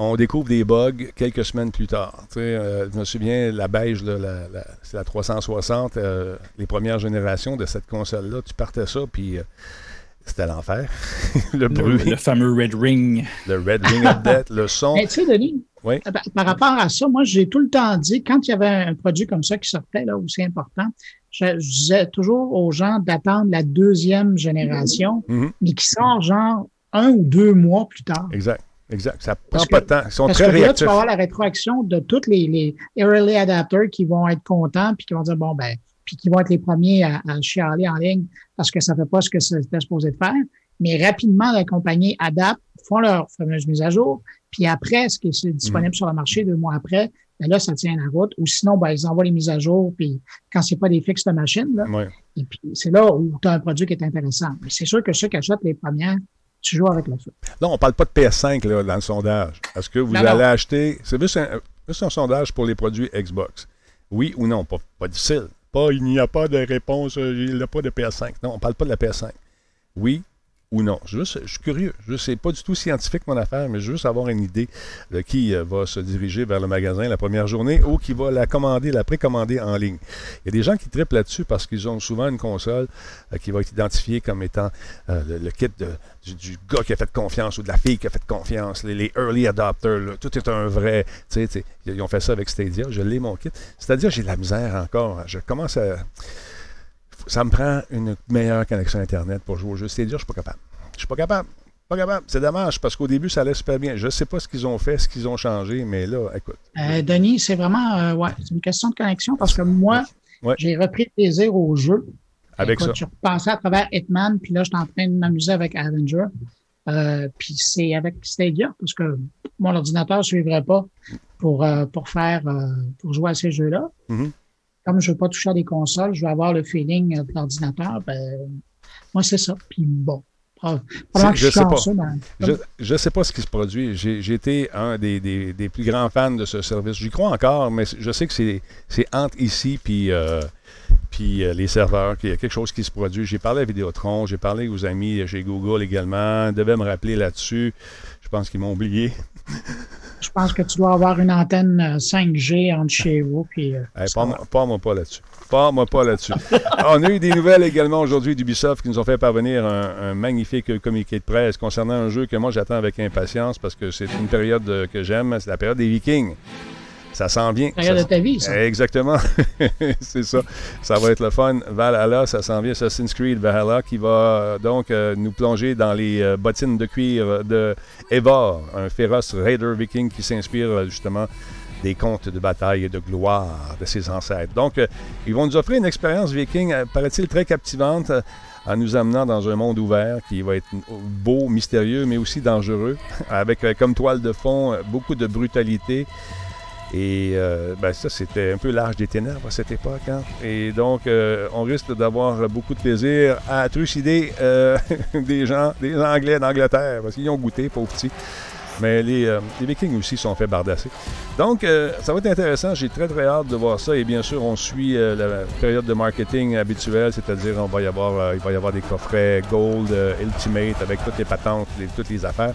on découvre des bugs quelques semaines plus tard. Euh, je me souviens, la beige, c'est la 360, euh, les premières générations de cette console-là, tu partais ça, puis euh, c'était l'enfer. le, bruit. Le fameux Red Ring. Le Red Ring of Death, le son. tu sais, Denis, par, rapport à ça, moi, j'ai tout le temps dit, quand il y avait un produit comme ça qui sortait, là, où c'est important, je, disais toujours aux gens d'attendre la deuxième génération, mm-hmm. mais qui sort genre un ou deux mois plus tard. Exact. Exact. Ça prend pas de temps. Ils sont très réactifs. Là, tu vas avoir la rétroaction de tous les, les early adapters qui vont être contents puis qui vont dire, bon, ben, puis qui vont être les premiers à, à chialer en ligne parce que ça fait pas ce que c'était supposé de faire. Mais rapidement, la compagnie adapte, font leur fameuse mise à jour. Puis après, ce qui est disponible mm. sur le marché deux mois après, ben là, ça tient la route. Ou sinon, ben, ils envoient les mises à jour, puis quand c'est pas des fixes de machine, là, et puis c'est là où tu as un produit qui est intéressant. C'est sûr que ceux qui achètent les premières, tu joues avec le feu. Non, on ne parle pas de PS5 là, dans le sondage. Est-ce que vous allez acheter. C'est juste un, un, sondage pour les produits Xbox. Oui ou non? Pas, pas difficile. Pas, il n'y a pas de réponse, euh, il n'y a pas de PS5. Non, on ne parle pas de la PS5. Oui ou non. Je, je suis curieux. Je sais pas du tout scientifique mon affaire, mais je veux avoir une idée de qui euh, va se diriger vers le magasin la première journée ou qui va la commander, la précommander en ligne. Il y a des gens qui trippent là-dessus parce qu'ils ont souvent une console euh, qui va être identifiée comme étant euh, le, kit du, gars qui a fait confiance ou de la fille qui a fait confiance, les, early adopters, tout est un vrai. ils ont fait ça avec Stadia. Je l'ai mon kit. C'est-à-dire j'ai de la misère encore. Je commence à ça me prend une meilleure connexion Internet pour jouer au jeu. C'est dire, je suis pas capable. Je suis pas capable. Pas capable. C'est dommage parce qu'au début, ça allait super bien. Je ne sais pas ce qu'ils ont fait, ce qu'ils ont changé, mais là, écoute. Euh, Denis, c'est vraiment euh, ouais, une question de connexion parce que moi, j'ai repris plaisir au jeu. Avec écoute, ça. Je repensais à travers Hitman, puis là, je suis en train de m'amuser avec Avenger. Euh, puis c'est avec Stadia parce que mon ordinateur ne suivrait pas pour, pour faire pour jouer à ces jeux-là. Mm-hmm comme je ne veux pas toucher à des consoles, je veux avoir le feeling de l'ordinateur, ben, moi, c'est ça. Puis bon. Je ne sais pas. Je, sais pas ce qui se produit. J'ai été un des, plus grands fans de ce service. J'y crois encore, mais je sais que c'est entre ici puis, euh, puis euh, les serveurs qu'il y a quelque chose qui se produit. J'ai parlé à Vidéotron, j'ai parlé aux amis chez Google également. Ils devaient me rappeler là-dessus. Je pense qu'ils m'ont oublié. Je pense que tu dois avoir une antenne 5G entre chez vous. Puis, pas, moi pas là-dessus. Pas moi pas là-dessus. On a eu des nouvelles également aujourd'hui d'Ubisoft qui nous ont fait parvenir un, magnifique communiqué de presse concernant un jeu que moi j'attends avec impatience parce que c'est une période que j'aime, c'est la période des Vikings. Ça sent bien. Période de ta vie, ça. Exactement. c'est ça. Ça va être le fun. Valhalla, ça sent bien. Assassin's Creed Valhalla qui va euh, donc euh, nous plonger dans les euh, bottines de cuir de Eivor, un féroce raider viking qui s'inspire justement des contes de bataille et de gloire de ses ancêtres. Donc, ils vont nous offrir une expérience viking, paraît-il, très captivante en nous amenant dans un monde ouvert qui va être beau, mystérieux, mais aussi dangereux, avec comme toile de fond beaucoup de brutalité et euh, ben ça, c'était un peu l'âge des ténèbres à cette époque. Hein. Et donc, euh, on risque d'avoir beaucoup de plaisir à trucider euh, des gens, des Anglais d'Angleterre, parce qu'ils ont goûté, pauvres petits. Mais les, les, Vikings aussi sont fait bardasser. Donc, ça va être intéressant. J'ai très, très hâte de voir ça. Et bien sûr, on suit la période de marketing habituelle, c'est-à-dire on va y avoir, il va y avoir des coffrets Gold, Ultimate, avec toutes les patentes, toutes les affaires.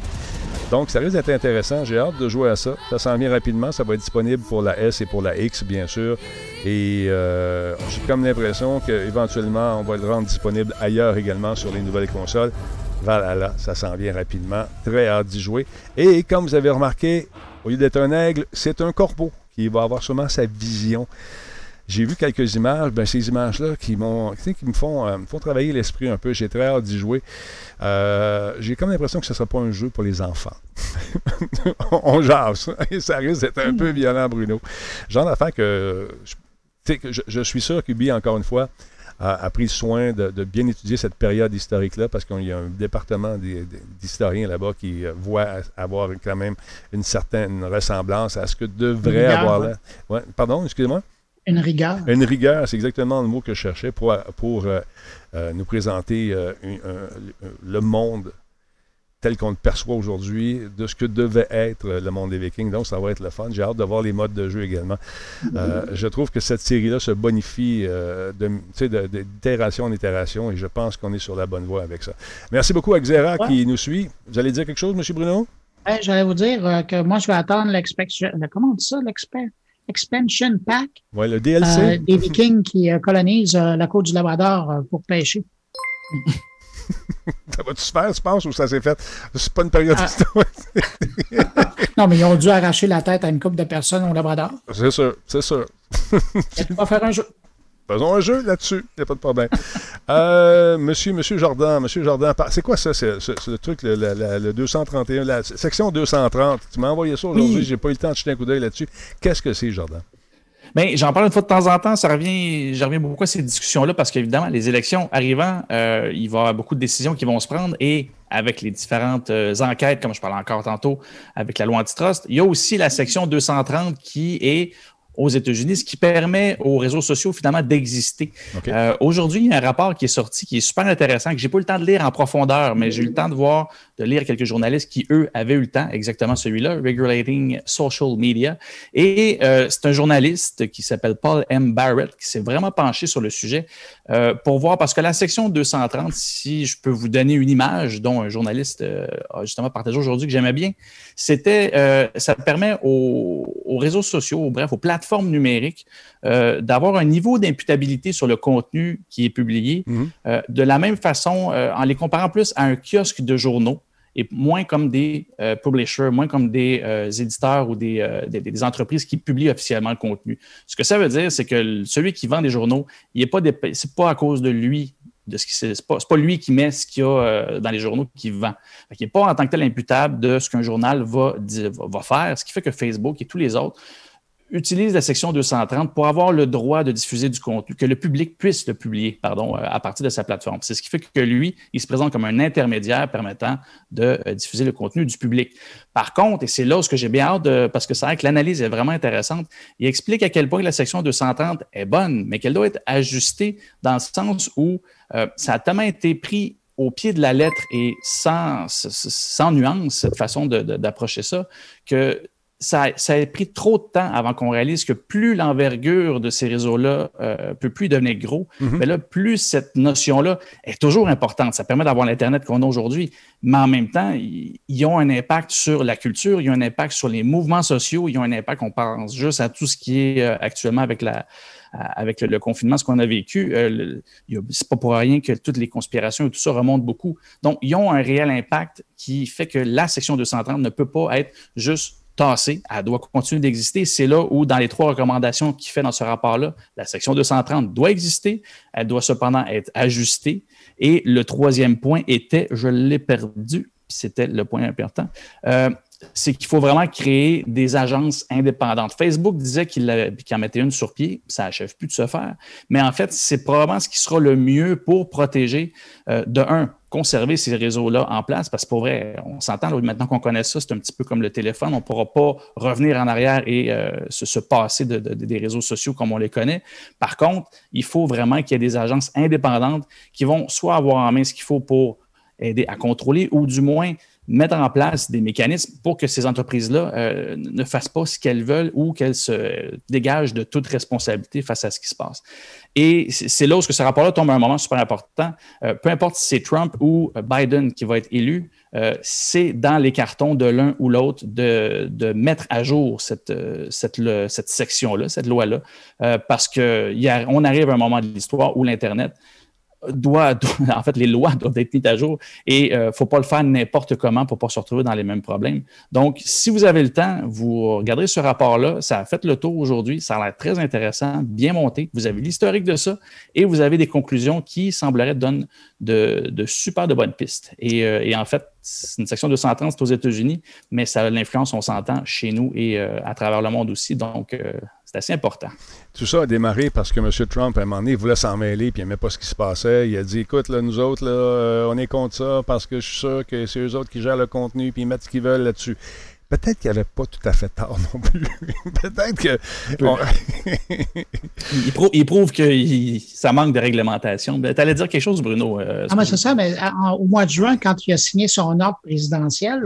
Donc, ça risque d'être intéressant. J'ai hâte de jouer à ça. Ça s'en vient rapidement. Ça va être disponible pour la S et pour la X, bien sûr. Et euh, j'ai comme l'impression qu'éventuellement, on va le rendre disponible ailleurs également sur les nouvelles consoles. Voilà, ça s'en vient rapidement. Très hâte d'y jouer. Et comme vous avez remarqué, au lieu d'être un aigle, c'est un corbeau qui va avoir sûrement sa vision j'ai vu quelques images, ben, ces images-là qui m'ont, qui me font, euh, font travailler l'esprit un peu. J'ai très hâte d'y jouer. Euh, j'ai comme l'impression que ce ne sera pas un jeu pour les enfants. On jase. ça risque d'être un peu violent, Bruno. Genre d'affaire que, que je, je, suis sûr qu'Ubi, encore une fois, a, pris soin de, bien étudier cette période historique-là parce qu'il y a un département d'historiens là-bas qui euh, voit avoir quand même une certaine ressemblance à ce que devrait avoir là. Ouais. Pardon, excusez-moi? Une rigueur. Une rigueur, c'est exactement le mot que je cherchais pour, pour euh, euh, nous présenter euh, le monde tel qu'on le perçoit aujourd'hui, de ce que devait être le monde des Vikings. Donc, ça va être le fun. J'ai hâte de voir les modes de jeu également. je trouve que cette série-là se bonifie d'itération en itération et je pense qu'on est sur la bonne voie avec ça. Merci beaucoup à Xera qui nous suit. Vous allez dire quelque chose, M. Bruno? Ben, J'allais vous dire que moi, je vais attendre l'expect... Comment on dit ça, l'expert? Expansion Pack. Ouais, le DLC. Euh, des Vikings qui euh, colonisent euh, la côte du Labrador pour pêcher. ça va-tu se faire, tu penses, ou ça s'est fait? C'est pas une période ah. historique. non, mais ils ont dû arracher la tête à une couple de personnes au Labrador. C'est sûr, c'est sûr. Tu vas faire un jeu. Faisons un jeu là-dessus, il n'y a pas de problème. euh, monsieur, monsieur Jordan, monsieur Jordan, c'est quoi ça, c'est, le truc, le, le, 231, la section 230? Tu m'as envoyé ça aujourd'hui, j'ai pas eu le temps de jeter un coup d'œil là-dessus. Qu'est-ce que c'est, Jordan? Bien, j'en parle une fois de temps en temps. Ça revient, je reviens beaucoup à ces discussions-là parce qu'évidemment, les élections arrivant, euh, il va y avoir beaucoup de décisions qui vont se prendre et avec les différentes euh, enquêtes, comme je parlais encore tantôt, avec la loi antitrust, il y a aussi la section 230 qui est aux États-Unis, ce qui permet aux réseaux sociaux finalement d'exister. Euh, aujourd'hui, il y a un rapport qui est sorti qui est super intéressant, que j'ai pas eu le temps de lire en profondeur, mais j'ai eu le temps de voir, de lire quelques journalistes qui, eux, avaient eu le temps, exactement celui-là, Regulating Social Media. Et euh, c'est un journaliste qui s'appelle Paul M. Barrett qui s'est vraiment penché sur le sujet euh, pour voir, parce que la section 230, si je peux vous donner une image dont un journaliste a justement partagé aujourd'hui que j'aimais bien, c'était, ça permet aux, aux réseaux sociaux, bref, aux plateformes plateforme numérique, euh, d'avoir un niveau d'imputabilité sur le contenu qui est publié, mhm. euh, de la même façon, euh, en les comparant plus à un kiosque de journaux et moins comme des publishers, moins comme des éditeurs ou des, des, entreprises qui publient officiellement le contenu. Ce que ça veut dire, c'est que celui qui vend des journaux, il n'est pas, à cause de lui ce qui c'est pas, lui qui met ce qu'il y a dans les journaux qui vend. Il n'est pas en tant que tel imputable de ce qu'un journal va, faire, ce qui fait que Facebook et tous les autres utilise la section 230 pour avoir le droit de diffuser du contenu, que le public puisse le publier pardon, euh, à partir de sa plateforme. C'est ce qui fait que lui, il se présente comme un intermédiaire permettant de euh, diffuser le contenu du public. Par contre, et c'est là où j'ai bien hâte, de, parce que c'est vrai que l'analyse est vraiment intéressante, il explique à quel point la section 230 est bonne, mais qu'elle doit être ajustée dans le sens où euh, ça a tellement été pris au pied de la lettre et sans, sans nuance, cette façon d'approcher ça, que ça, a pris trop de temps avant qu'on réalise que plus l'envergure de ces réseaux-là euh, peut plus devenir gros, mhm. mais là, plus cette notion-là est toujours importante. Ça permet d'avoir l'Internet qu'on a aujourd'hui, mais en même temps, ils, ont un impact sur la culture, ils ont un impact sur les mouvements sociaux, ils ont un impact, on pense juste à tout ce qui est euh, actuellement avec la, avec le, confinement, ce qu'on a vécu, euh, c'est pas pour rien que toutes les conspirations et tout ça remontent beaucoup. Donc, ils ont un réel impact qui fait que la section 230 ne peut pas être juste tassée, elle doit continuer d'exister. C'est là où, dans les trois recommandations qu'il fait dans ce rapport-là, la section 230 doit exister, elle doit cependant être ajustée. Et le troisième point était, je l'ai perdu, c'était le point important, euh, c'est qu'il faut vraiment créer des agences indépendantes. Facebook disait qu'il en mettait une sur pied, ça n'achève plus de se faire, mais en fait, c'est probablement ce qui sera le mieux pour protéger, euh, de un, conserver ces réseaux-là en place, parce que pour vrai, on s'entend, maintenant qu'on connaît ça, c'est un petit peu comme le téléphone, on ne pourra pas revenir en arrière et euh, se, passer des réseaux sociaux comme on les connaît. Par contre, il faut vraiment qu'il y ait des agences indépendantes qui vont soit avoir en main ce qu'il faut pour aider à contrôler ou du moins mettre en place des mécanismes pour que ces entreprises-là euh, ne fassent pas ce qu'elles veulent ou qu'elles se dégagent de toute responsabilité face à ce qui se passe. Et c'est là où ce rapport-là tombe à un moment super important. Euh, peu importe si c'est Trump ou Biden qui va être élu, euh, c'est dans les cartons de l'un ou l'autre de, mettre à jour cette section-là, cette loi-là, parce qu'on arrive à un moment de l'histoire où l'Internet doit, en fait, les lois doivent être mises à jour et il euh, ne faut pas le faire n'importe comment pour ne pas se retrouver dans les mêmes problèmes. Donc, si vous avez le temps, vous regardez ce rapport-là, ça a fait le tour aujourd'hui, ça a l'air très intéressant, bien monté, vous avez l'historique de ça et vous avez des conclusions qui sembleraient donner de, de super de bonnes pistes. Et, euh, et en fait, c'est une section 230, c'est aux États-Unis, mais ça a l'influence, on s'entend, chez nous et euh, à travers le monde aussi. Donc, c'est assez important. Tout ça a démarré parce que M. Trump, à un moment donné, voulait s'en mêler puis il n'aimait pas ce qui se passait. Il a dit Écoute, là, nous autres, là, euh, on est contre ça parce que je suis sûr que c'est eux autres qui gèrent le contenu puis ils mettent ce qu'ils veulent là-dessus. Peut-être qu'il n'avait pas tout à fait tort non plus. Peut-être que. il, prouve, que ça manque de réglementation. Tu allais dire quelque chose, Bruno. Euh, ah, mais c'est ça, mais au mois de juin, quand il a signé son ordre présidentiel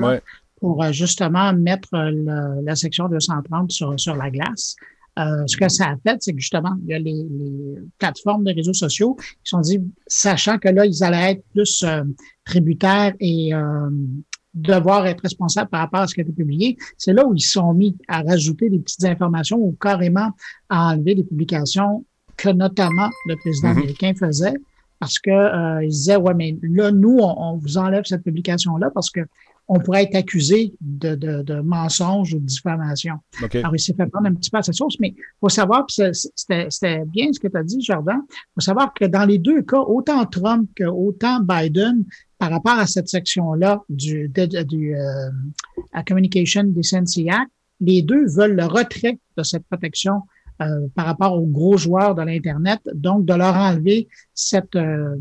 pour euh, justement mettre la section 230 sur, sur la glace, euh, ce que ça a fait, c'est que justement, il y a les, plateformes de réseaux sociaux qui sont dit, sachant que là, ils allaient être plus euh, tributaires et euh, devoir être responsables par rapport à ce qui a été publié, c'est là où ils sont mis à rajouter des petites informations ou carrément à enlever des publications que notamment le président mm-hmm. américain faisait parce que euh, il disait ouais mais là nous on, on vous enlève cette publication là parce que on pourrait être accusé de, de, de mensonge ou de diffamation. Alors, il s'est fait prendre un petit peu à sa source, mais il faut savoir, c'était bien ce que tu as dit, Jordan, il faut savoir que dans les deux cas, autant Trump que autant Biden, par rapport à cette section-là du, du euh, Communication Decency Act, les deux veulent le retrait de cette protection euh, par rapport aux gros joueurs de l'Internet, donc de leur enlever cette, euh,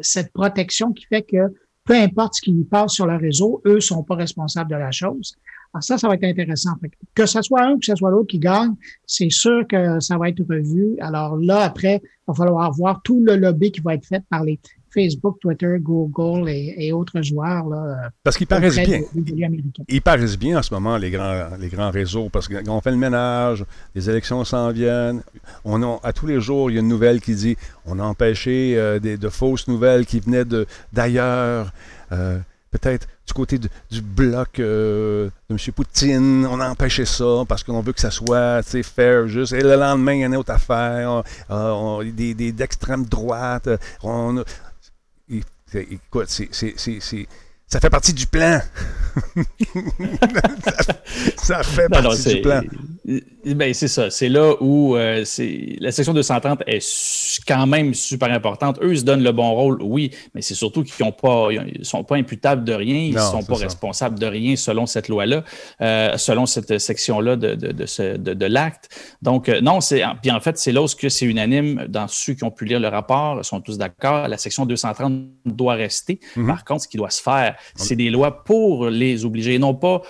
cette protection qui fait que peu importe ce qui passe sur le réseau, eux sont pas responsables de la chose. Alors ça, ça va être intéressant. Que ce soit un ou que ce soit l'autre qui gagne, c'est sûr que ça va être revu. Alors là, après, il va falloir voir tout le lobby qui va être fait par les Facebook, Twitter, Google et, autres joueurs. Là, parce qu'ils paraissent bien. ils paraissent bien en ce moment, les grands, les grands réseaux, parce qu'on fait le ménage, les élections s'en viennent. On a, à tous les jours, il y a une nouvelle qui dit on a empêché euh, des, de fausses nouvelles qui venaient d'ailleurs. Euh, peut-être du côté du, bloc euh, de M. Poutine, on a empêché ça parce qu'on veut que ça soit fair, juste. Et le lendemain, il y a une autre affaire, des, d'extrême droite. On, écoute, c'est, ça fait partie du plan. ça, fait partie du plan. Ben, c'est ça. C'est là où euh, c'est la section 230 est quand même super importante. Eux, ils se donnent le bon rôle, oui, mais c'est surtout qu'ils ne pas, ils sont pas imputables de rien, ils ne sont pas responsables de rien selon cette loi-là, euh, selon cette section-là de, de, de, de l'acte. Donc, euh, non, c'est. Puis en fait, c'est là où c'est unanime dans ceux qui ont pu lire le rapport, sont tous d'accord. La section 230 doit rester. Mm-hmm. Par contre, ce qui doit se faire, c'est des lois pour les obliger, non pas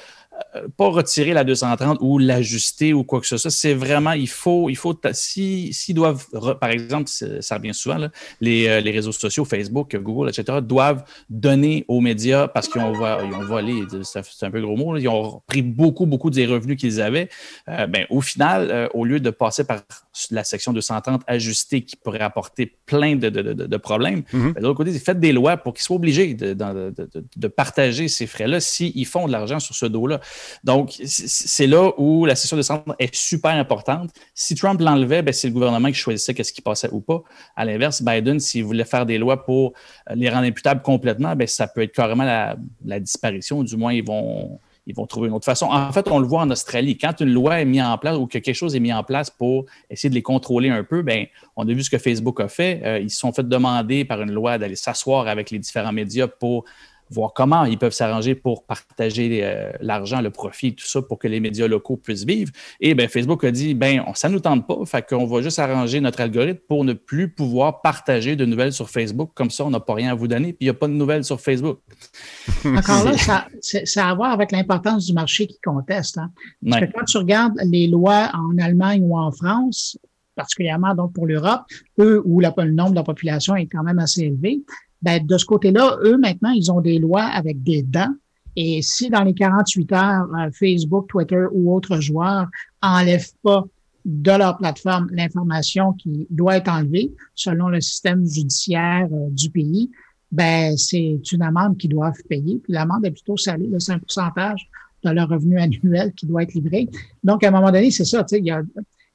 pas retirer la 230 ou l'ajuster ou quoi que ce soit. C'est vraiment, il faut, il faut s'ils si, doivent, par exemple, ça revient souvent, les, euh, les, réseaux sociaux, Facebook, Google, etc., doivent donner aux médias parce qu'ils ont, ils volé, c'est un peu gros mot, ils ont pris beaucoup, beaucoup des revenus qu'ils avaient. Euh, ben, au final, euh, au lieu de passer par la section 230 ajustée qui pourrait apporter plein de, de, de, problèmes, ben, de l'autre côté, faites des lois pour qu'ils soient obligés de, partager ces frais-là s'ils font de l'argent sur ce dos-là. Donc, c'est là où la de centre est super importante. Si Trump l'enlevait, ben, c'est le gouvernement qui choisissait qu'est-ce qui passait ou pas. À l'inverse, Biden, s'il voulait faire des lois pour les rendre imputables complètement, ben, ça peut être carrément la, la disparition. Du moins, ils vont ils vont trouver une autre façon. En fait, on le voit en Australie. Quand une loi est mise en place ou que quelque chose est mis en place pour essayer de les contrôler un peu, ben, on a vu ce que Facebook a fait. Euh, ils se sont fait demander par une loi d'aller s'asseoir avec les différents médias pour voir comment ils peuvent s'arranger pour partager euh, l'argent, le profit, tout ça pour que les médias locaux puissent vivre. Et ben, Facebook a dit, ben, ça ne nous tente pas, fait qu'on va juste arranger notre algorithme pour ne plus pouvoir partager de nouvelles sur Facebook. Comme ça, on n'a pas rien à vous donner, puis il n'y a pas de nouvelles sur Facebook. Encore là, ça, ça a à voir avec l'importance du marché qui conteste. Hein. Parce que quand tu regardes les lois en Allemagne ou en France, particulièrement donc pour l'Europe, eux où le nombre de la population est quand même assez élevé, ben, de ce côté-là, eux, maintenant, ils ont des lois avec des dents. Et si dans les 48 heures, euh, Facebook, Twitter ou autres joueurs enlèvent pas de leur plateforme l'information qui doit être enlevée selon le système judiciaire euh, du pays, ben c'est une amende qu'ils doivent payer. Puis l'amende est plutôt salée, un pourcentage de leur revenu annuel qui doit être livré. Donc, à un moment donné, c'est ça, tu sais,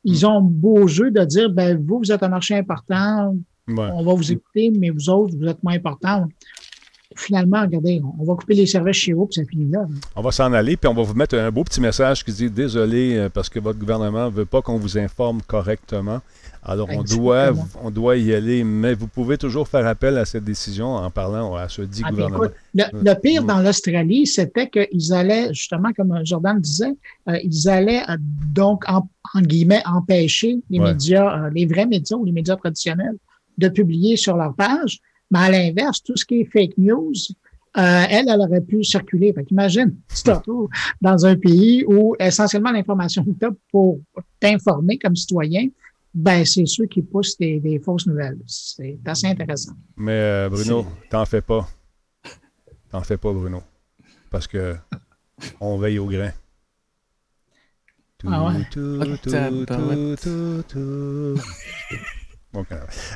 ils ont beau jeu de dire, ben vous, vous êtes un marché important, on va vous écouter, mais vous autres, vous êtes moins importants. Finalement, regardez, on va couper les services chez vous, puis ça finit là. On va s'en aller, puis on va vous mettre un beau petit message qui dit Désolé euh, parce que votre gouvernement ne veut pas qu'on vous informe correctement. Alors, on doit, on doit y aller, mais vous pouvez toujours faire appel à cette décision en parlant à ce dit ah, gouvernement. le, pire dans l'Australie, c'était qu'ils allaient, justement, comme Jordan disait, euh, ils allaient euh, donc, en, guillemets, empêcher les médias, les vrais médias ou les médias traditionnels de publier sur leur page. Mais à l'inverse, tout ce qui est fake news, euh, elle, elle aurait pu circuler. Fait qu'imagine, tu te retrouves dans un pays où essentiellement l'information que tu as pour t'informer comme citoyen, ben, c'est ceux qui poussent des, fausses nouvelles. C'est assez intéressant. Mais euh, Bruno, t'en fais pas. T'en fais pas, Bruno. Parce que on veille au grain. ah ouais?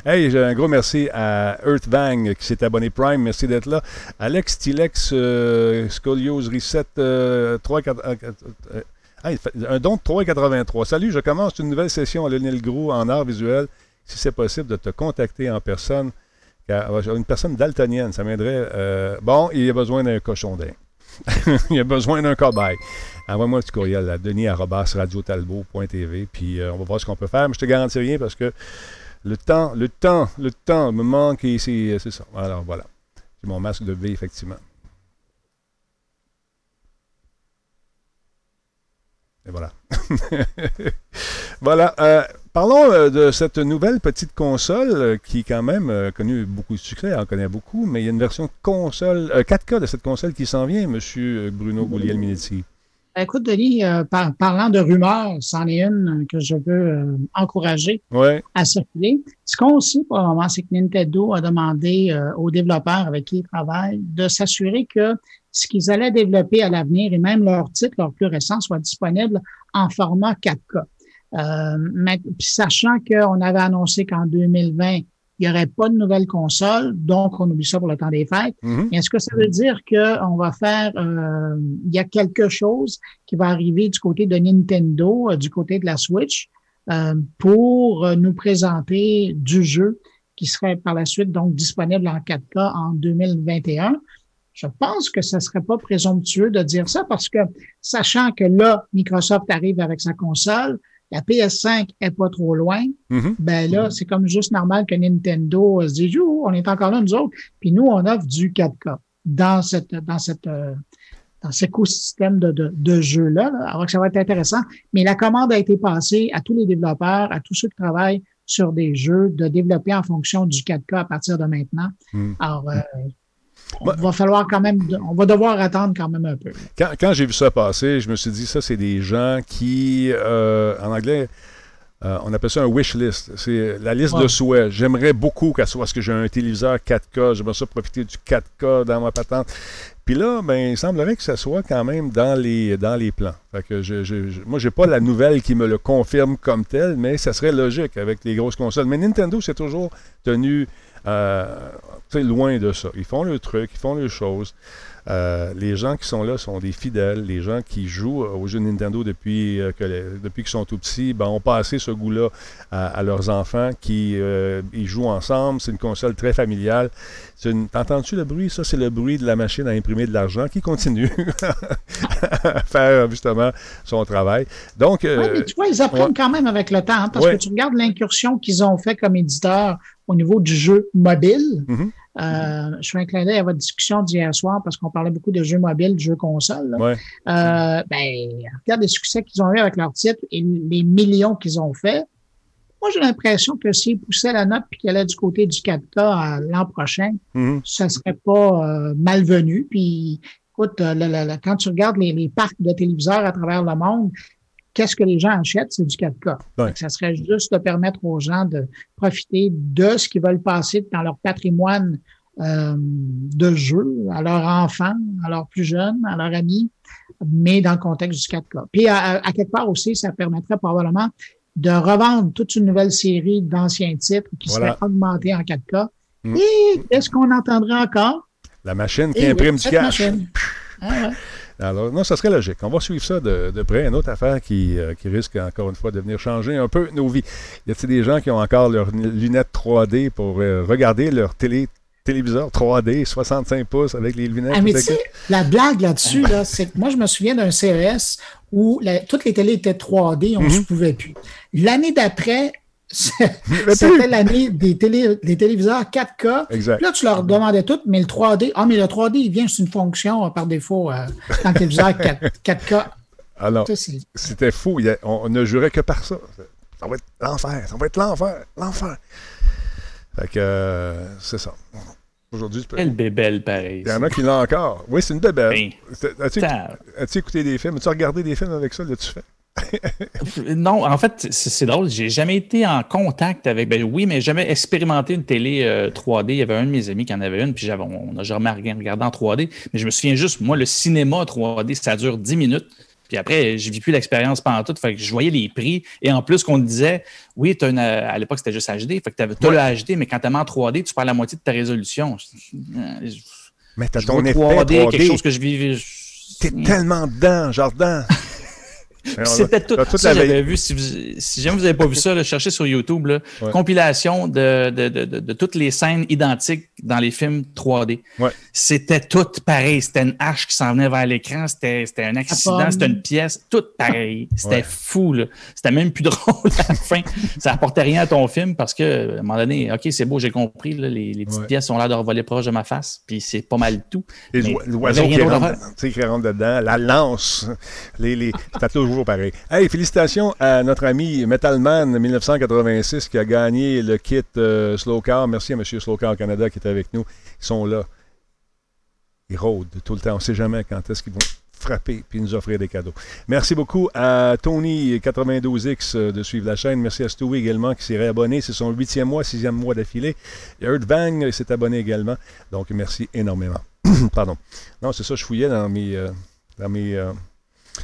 Hey, un gros merci à Earthbang qui s'est abonné Prime. Merci d'être là. Alex Tilex, euh, Scolios Reset, euh, 3, 4, euh, euh, un don de 3,83. Salut, je commence une nouvelle session à Lionel Gros en art visuel. Si c'est possible de te contacter en personne, une personne daltonienne, ça m'aiderait. bon, il y a besoin d'un cochon d'air. il y a besoin d'un cobaye. Envoie-moi un petit courriel à denis.radiotalbo.tv, puis on va voir ce qu'on peut faire. Mais je te garantis rien parce que le temps, le temps, le temps me manque et c'est ça. Alors voilà. C'est mon masque de V, effectivement. Et voilà. voilà. Euh, parlons euh, de cette nouvelle petite console euh, qui, quand même, a connu beaucoup de succès. On en connaît beaucoup, mais il y a une version console, 4K de cette console qui s'en vient, M. Bruno Guglielminetti. Écoute, Denis, euh, parlant de rumeurs, c'en est une que je veux euh, encourager à circuler. Ce qu'on sait pour le moment, c'est que Nintendo a demandé euh, aux développeurs avec qui ils travaillent de s'assurer que ce qu'ils allaient développer à l'avenir et même leur titre, leur plus récent, soit disponible en format 4K. Mais, sachant qu'on avait annoncé qu'en 2020, il n'y aurait pas de nouvelle console, donc on oublie ça pour le temps des fêtes. Mm-hmm. Est-ce que ça veut dire qu'on va faire, euh, il y a quelque chose qui va arriver du côté de Nintendo, euh, du côté de la Switch, euh, pour nous présenter du jeu qui serait par la suite donc disponible en 4K en 2021? Je pense que ce serait pas présomptueux de dire ça parce que sachant que là, Microsoft arrive avec sa console, la PS5 est pas trop loin, mm-hmm. ben là, c'est comme juste normal que Nintendo se dise, on est encore là, nous autres. Puis nous, on offre du 4K dans cette, dans cette, euh, dans cet écosystème de, de, de jeux-là. Alors que ça va être intéressant. Mais la commande a été passée à tous les développeurs, à tous ceux qui travaillent sur des jeux, de développer en fonction du 4K à partir de maintenant. Mm. Alors, euh, on va falloir quand même, on va devoir attendre quand même un peu. Quand, j'ai vu ça passer, je me suis dit, ça, c'est des gens qui, euh, en anglais, euh, on appelle ça un wish list. C'est la liste de souhaits. J'aimerais beaucoup qu'elle soit, parce que j'ai un téléviseur 4K, j'aimerais ça profiter du 4K dans ma patente. Puis là, ben, il semblerait que ça soit quand même dans les, dans les plans. Fait que je, je, moi, j'ai pas la nouvelle qui me le confirme comme tel, mais ça serait logique avec les grosses consoles. Mais Nintendo s'est toujours tenu euh, loin de ça. Ils font le truc, ils font les choses. Euh, les gens qui sont là sont des fidèles. Les gens qui jouent aux jeux Nintendo depuis, euh, que depuis qu'ils sont tout petits ben, ont passé ce goût-là à, leurs enfants qui euh, ils jouent ensemble. C'est une console très familiale. T'entends-tu le bruit? Ça, c'est le bruit de la machine à imprimer de l'argent qui continue à faire justement son travail. Donc, mais tu vois, ils apprennent quand même avec le temps, hein, parce que tu regardes l'incursion qu'ils ont fait comme éditeur au niveau du jeu mobile. Mm-hmm. Euh, je fais un clin d'œil à votre discussion d'hier soir parce qu'on parlait beaucoup de jeux mobiles, de jeux consoles. Euh, ben, regarde les succès qu'ils ont eu avec leur titre et les millions qu'ils ont fait. Moi, j'ai l'impression que s'ils poussaient la note puis qu'elle allait du côté du 4K l'an prochain, mm-hmm. ça serait pas euh, malvenu. Puis, écoute, quand tu regardes les, les, parcs de téléviseurs à travers le monde, qu'est-ce que les gens achètent? C'est du 4K. Ça serait juste de permettre aux gens de profiter de ce qu'ils veulent passer dans leur patrimoine euh, de jeu à leurs enfants, à leurs plus jeunes, à leurs amis, mais dans le contexte du 4K. Puis à, quelque part aussi, ça permettrait probablement de revendre toute une nouvelle série d'anciens titres qui seraient augmentés en 4K. Mm. Et qu'est-ce qu'on entendrait encore? La machine qui imprime du cash. Ah alors, non, ça serait logique. On va suivre ça de, près. Une autre affaire qui, euh, qui, risque encore une fois de venir changer un peu nos vies. Y a-t-il des gens qui ont encore leurs lunettes 3D pour euh, regarder leur télé téléviseur 3D, 65 pouces avec les lunettes? Ah, mais tu sais, la blague là-dessus, là, c'est que moi, je me souviens d'un CES où toutes les télés étaient 3D, on ne se mhm. pouvait plus. L'année d'après, c'était l'année des, télé, des téléviseurs 4K. Exact. Là, tu leur demandais tout, mais le 3D, ah, mais le 3D, il vient, c'est une fonction euh, par défaut euh, dans le téléviseur 4, k Alors, c'était fou. on, ne jurait que par ça. Ça va être l'enfer. Ça va être l'enfer. L'enfer. Fait que, euh, c'est ça. Aujourd'hui, Quelle bébelle, pareil. Il y en a qui l'ont encore. Oui, c'est une bébelle. As-tu écouté des films? As-tu regardé des films avec ça? L'as-tu fait? non, en fait, c'est drôle. J'ai jamais été en contact avec. Ben oui, mais jamais expérimenté une télé 3D. Euh, Il y avait un de mes amis qui en avait une, puis on n'a jamais regardé en 3D. Mais je me souviens juste, moi, le cinéma 3D, ça dure 10 minutes. Puis après, je vis plus l'expérience pendant tout. Fait que je voyais les prix. Et en plus, qu'on disait, oui, as une, à l'époque, c'était juste HD. Fait que tu as, le HD, mais quand tu es en 3D, tu perds la moitié de ta résolution. Mais tu as ton effet 3D, quelque chose que je vivais. T'es tellement dedans, Jardin. C'était tout. ça, j'avais vu. Si, si, jamais vous n'avez pas vu ça, cherchez sur YouTube. Là, Compilation de, de, de, de, toutes les scènes identiques dans les films 3D. C'était tout pareil. C'était une hache qui s'en venait vers l'écran. C'était un accident. C'était une pièce. Tout pareil. C'était fou. C'était même plus drôle à la fin. Ça apportait rien à ton film parce que, à un moment donné, OK, c'est beau, j'ai compris. Là, les, les, petites pièces ont l'air de revoler proche de ma face. Puis c'est pas mal tout. L'oiseau qui, qui, rentre dedans, la lance, les, les, toujours pareil. Hey, félicitations à notre ami Metalman 1986 qui a gagné le kit euh, Slow Car. Merci à M. Slow Car Canada qui est avec nous. Ils sont là. Ils rôdent tout le temps. On ne sait jamais quand est-ce qu'ils vont frapper puis nous offrir des cadeaux. Merci beaucoup à Tony92X euh, de suivre la chaîne. Merci à Stewie également qui s'est réabonné. C'est son huitième mois, sixième mois d'affilée. Earthbang s'est abonné également. Donc, merci énormément. Pardon. Non, c'est ça, je fouillais dans mes, euh, dans mes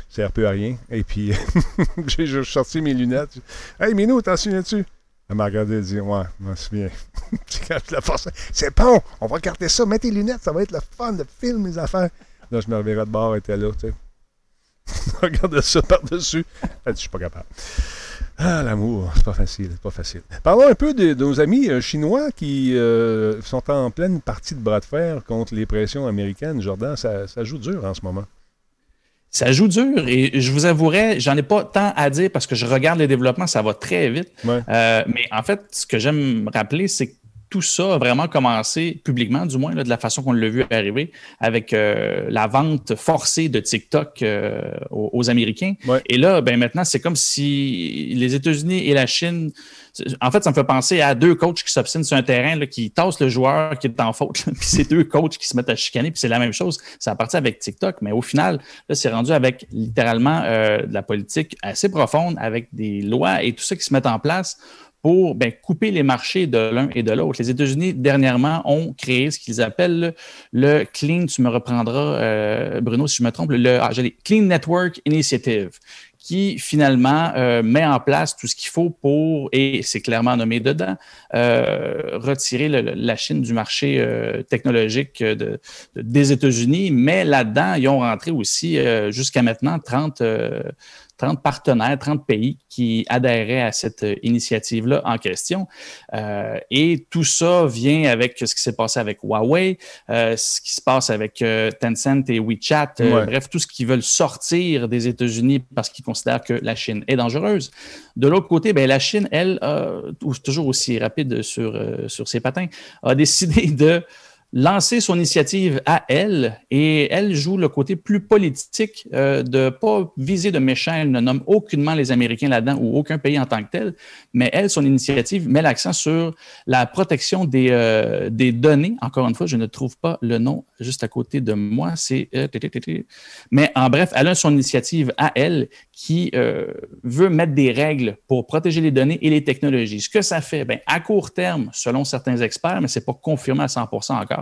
ça sert peu à rien. Et puis, j'ai sorti mes lunettes. Hey, Minou, t'en souviens-tu? Elle m'a regardé et dit Ouais, je m'en souviens. c'est bon, on va regarder ça, mets tes lunettes, ça va être le fun, de film, mes affaires. Là, je me reverrai de bord, elle était là, tu sais. Regarde ça par-dessus. Je suis pas capable. Ah, l'amour, c'est pas facile, c'est pas facile. Parlons un peu de, nos amis euh, chinois qui euh, sont en pleine partie de bras de fer contre les pressions américaines. Jordan, ça, ça joue dur en ce moment. Ça joue dur et je vous avouerai, j'en ai pas tant à dire parce que je regarde les développements, ça va très vite. Euh, mais en fait, ce que j'aime rappeler, c'est que tout ça a vraiment commencé publiquement, du moins, de la façon qu'on l'a vu arriver, avec euh, la vente forcée de TikTok euh, aux, Américains. Et là, ben, maintenant, c'est comme si les États-Unis et la Chine. En fait, ça me fait penser à deux coachs qui s'obstinent sur un terrain, qui tassent le joueur qui est en faute, puis c'est deux coachs qui se mettent à chicaner, puis c'est la même chose. Ça a parti avec TikTok, mais au final, là, c'est rendu avec littéralement de la politique assez profonde, avec des lois et tout ça qui se mettent en place pour ben, couper les marchés de l'un et de l'autre. Les États-Unis, dernièrement, ont créé ce qu'ils appellent le Clean, tu me reprendras, euh, Bruno, si je me trompe, le ah, Clean Network Initiative, qui finalement euh, met en place tout ce qu'il faut pour, et c'est clairement nommé dedans, euh, retirer la Chine du marché technologique des États-Unis, mais là-dedans, ils ont rentré aussi jusqu'à maintenant 30 30 partenaires, 30 pays qui adhéraient à cette initiative-là en question. Euh, et tout ça vient avec ce qui s'est passé avec Huawei, euh, ce qui se passe avec euh, Tencent et WeChat, bref, tout ce qui veulent sortir des États-Unis parce qu'ils considèrent que la Chine est dangereuse. De l'autre côté, ben, la Chine, elle, toujours aussi rapide sur, sur ses patins, a décidé de lancer son initiative à elle et elle joue le côté plus politique euh, de pas viser de méchants. Elle ne nomme aucunement les Américains là-dedans ou aucun pays en tant que tel, mais elle, son initiative met l'accent sur la protection des, euh, données. Encore une fois, je ne trouve pas le nom juste à côté de moi. C'est euh, mais en bref, elle a son initiative à elle qui euh, veut mettre des règles pour protéger les données et les technologies. Ce que ça fait, bien, à court terme, selon certains experts, mais ce n'est pas confirmé à 100% encore,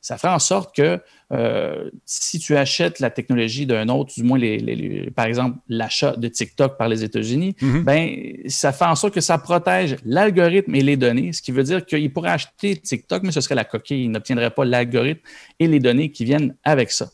ça fait en sorte que euh, si tu achètes la technologie d'un autre, du moins, les, par exemple, l'achat de TikTok par les États-Unis, mm-hmm. ben, ça fait en sorte que ça protège l'algorithme et les données, ce qui veut dire qu'il pourrait acheter TikTok, mais ce serait la coquille. Il n'obtiendrait pas l'algorithme et les données qui viennent avec ça.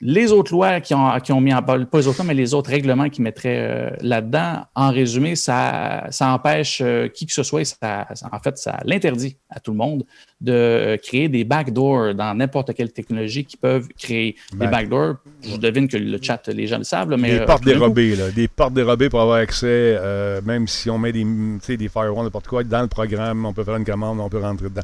Les autres lois qui ont, qui ont mis en pas les autres mais les autres règlements qui mettraient euh, là-dedans, en résumé, ça, ça empêche euh, qui que ce soit, ça, en fait, ça l'interdit à tout le monde de euh, créer des backdoors dans n'importe quelle technologie qui peuvent créer des backdoors. Je devine que le chat, les gens le savent. mais, des portes dérobées, là, des portes dérobées pour avoir accès, même si on met des, des firewalls, n'importe quoi, dans le programme, on peut faire une commande, on peut rentrer dedans.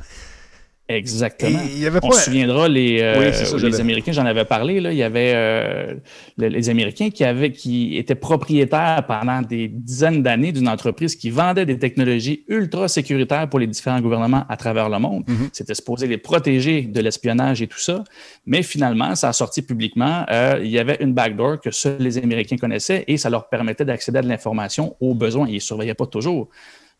Exactement. On se souviendra, les, euh, les Américains, j'en avais parlé, là, il y avait euh, les Américains qui, avaient, qui étaient propriétaires pendant des dizaines d'années d'une entreprise qui vendait des technologies ultra sécuritaires pour les différents gouvernements à travers le monde. Mm-hmm. C'était supposé les protéger de l'espionnage et tout ça. Mais finalement, ça a sorti publiquement. Euh, il y avait une backdoor que seuls les Américains connaissaient et ça leur permettait d'accéder à de l'information aux besoins. Ils ne surveillaient pas toujours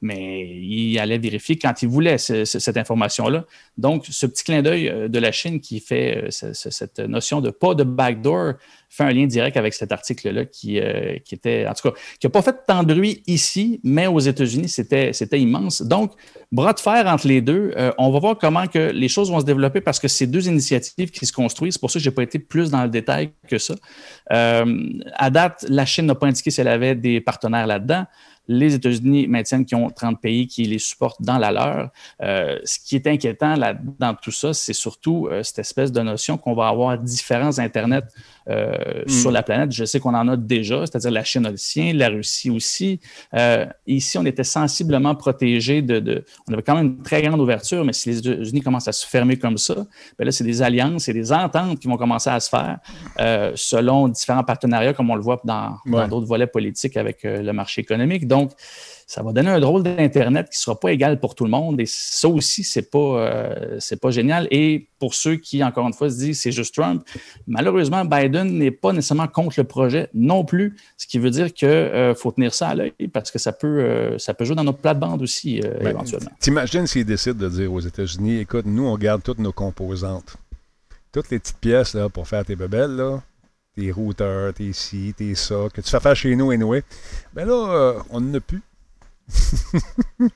mais il allait vérifier quand il voulait cette information-là. Donc, ce petit clin d'œil euh, de la Chine qui fait euh, cette notion de pas de backdoor fait un lien direct avec cet article-là qui, euh, était, en tout cas, qui n'a pas fait tant de bruit ici, mais aux États-Unis, c'était, immense. Donc, bras de fer entre les deux. on va voir comment que les choses vont se développer parce que c'est deux initiatives qui se construisent. C'est pour ça que je n'ai pas été plus dans le détail que ça. à date, la Chine n'a pas indiqué si elle avait des partenaires là-dedans. Les États-Unis maintiennent qu'ils ont 30 pays qui les supportent dans la leur. Euh, ce qui est inquiétant là, dans tout ça, c'est surtout euh, cette espèce de notion qu'on va avoir différents Internet euh, hmm. sur la planète. Je sais qu'on en a déjà, c'est-à-dire la Chine a le sien, la Russie aussi. ici, on était sensiblement protégés de, On avait quand même une très grande ouverture, mais si les États-Unis commencent à se fermer comme ça, bien là, c'est des alliances et des ententes qui vont commencer à se faire selon différents partenariats, comme on le voit dans d'autres volets politiques avec le marché économique. Donc, ça va donner un drôle d'Internet qui ne sera pas égal pour tout le monde. Et ça aussi, ce n'est pas, euh, pas génial. Et pour ceux qui, encore une fois, se disent c'est juste Trump, malheureusement, Biden n'est pas nécessairement contre le projet non plus, ce qui veut dire qu'il euh, faut tenir ça à l'œil parce que ça peut, euh, ça peut jouer dans notre plate-bande aussi, ben, éventuellement. T'imagines s'il décide de dire aux États-Unis écoute, nous, on garde toutes nos composantes, toutes les petites pièces là, pour faire tes bebelles, là, tes routeurs, tes ci, tes ça, que tu fais faire chez nous, anyway. Ben là, on n'en a plus.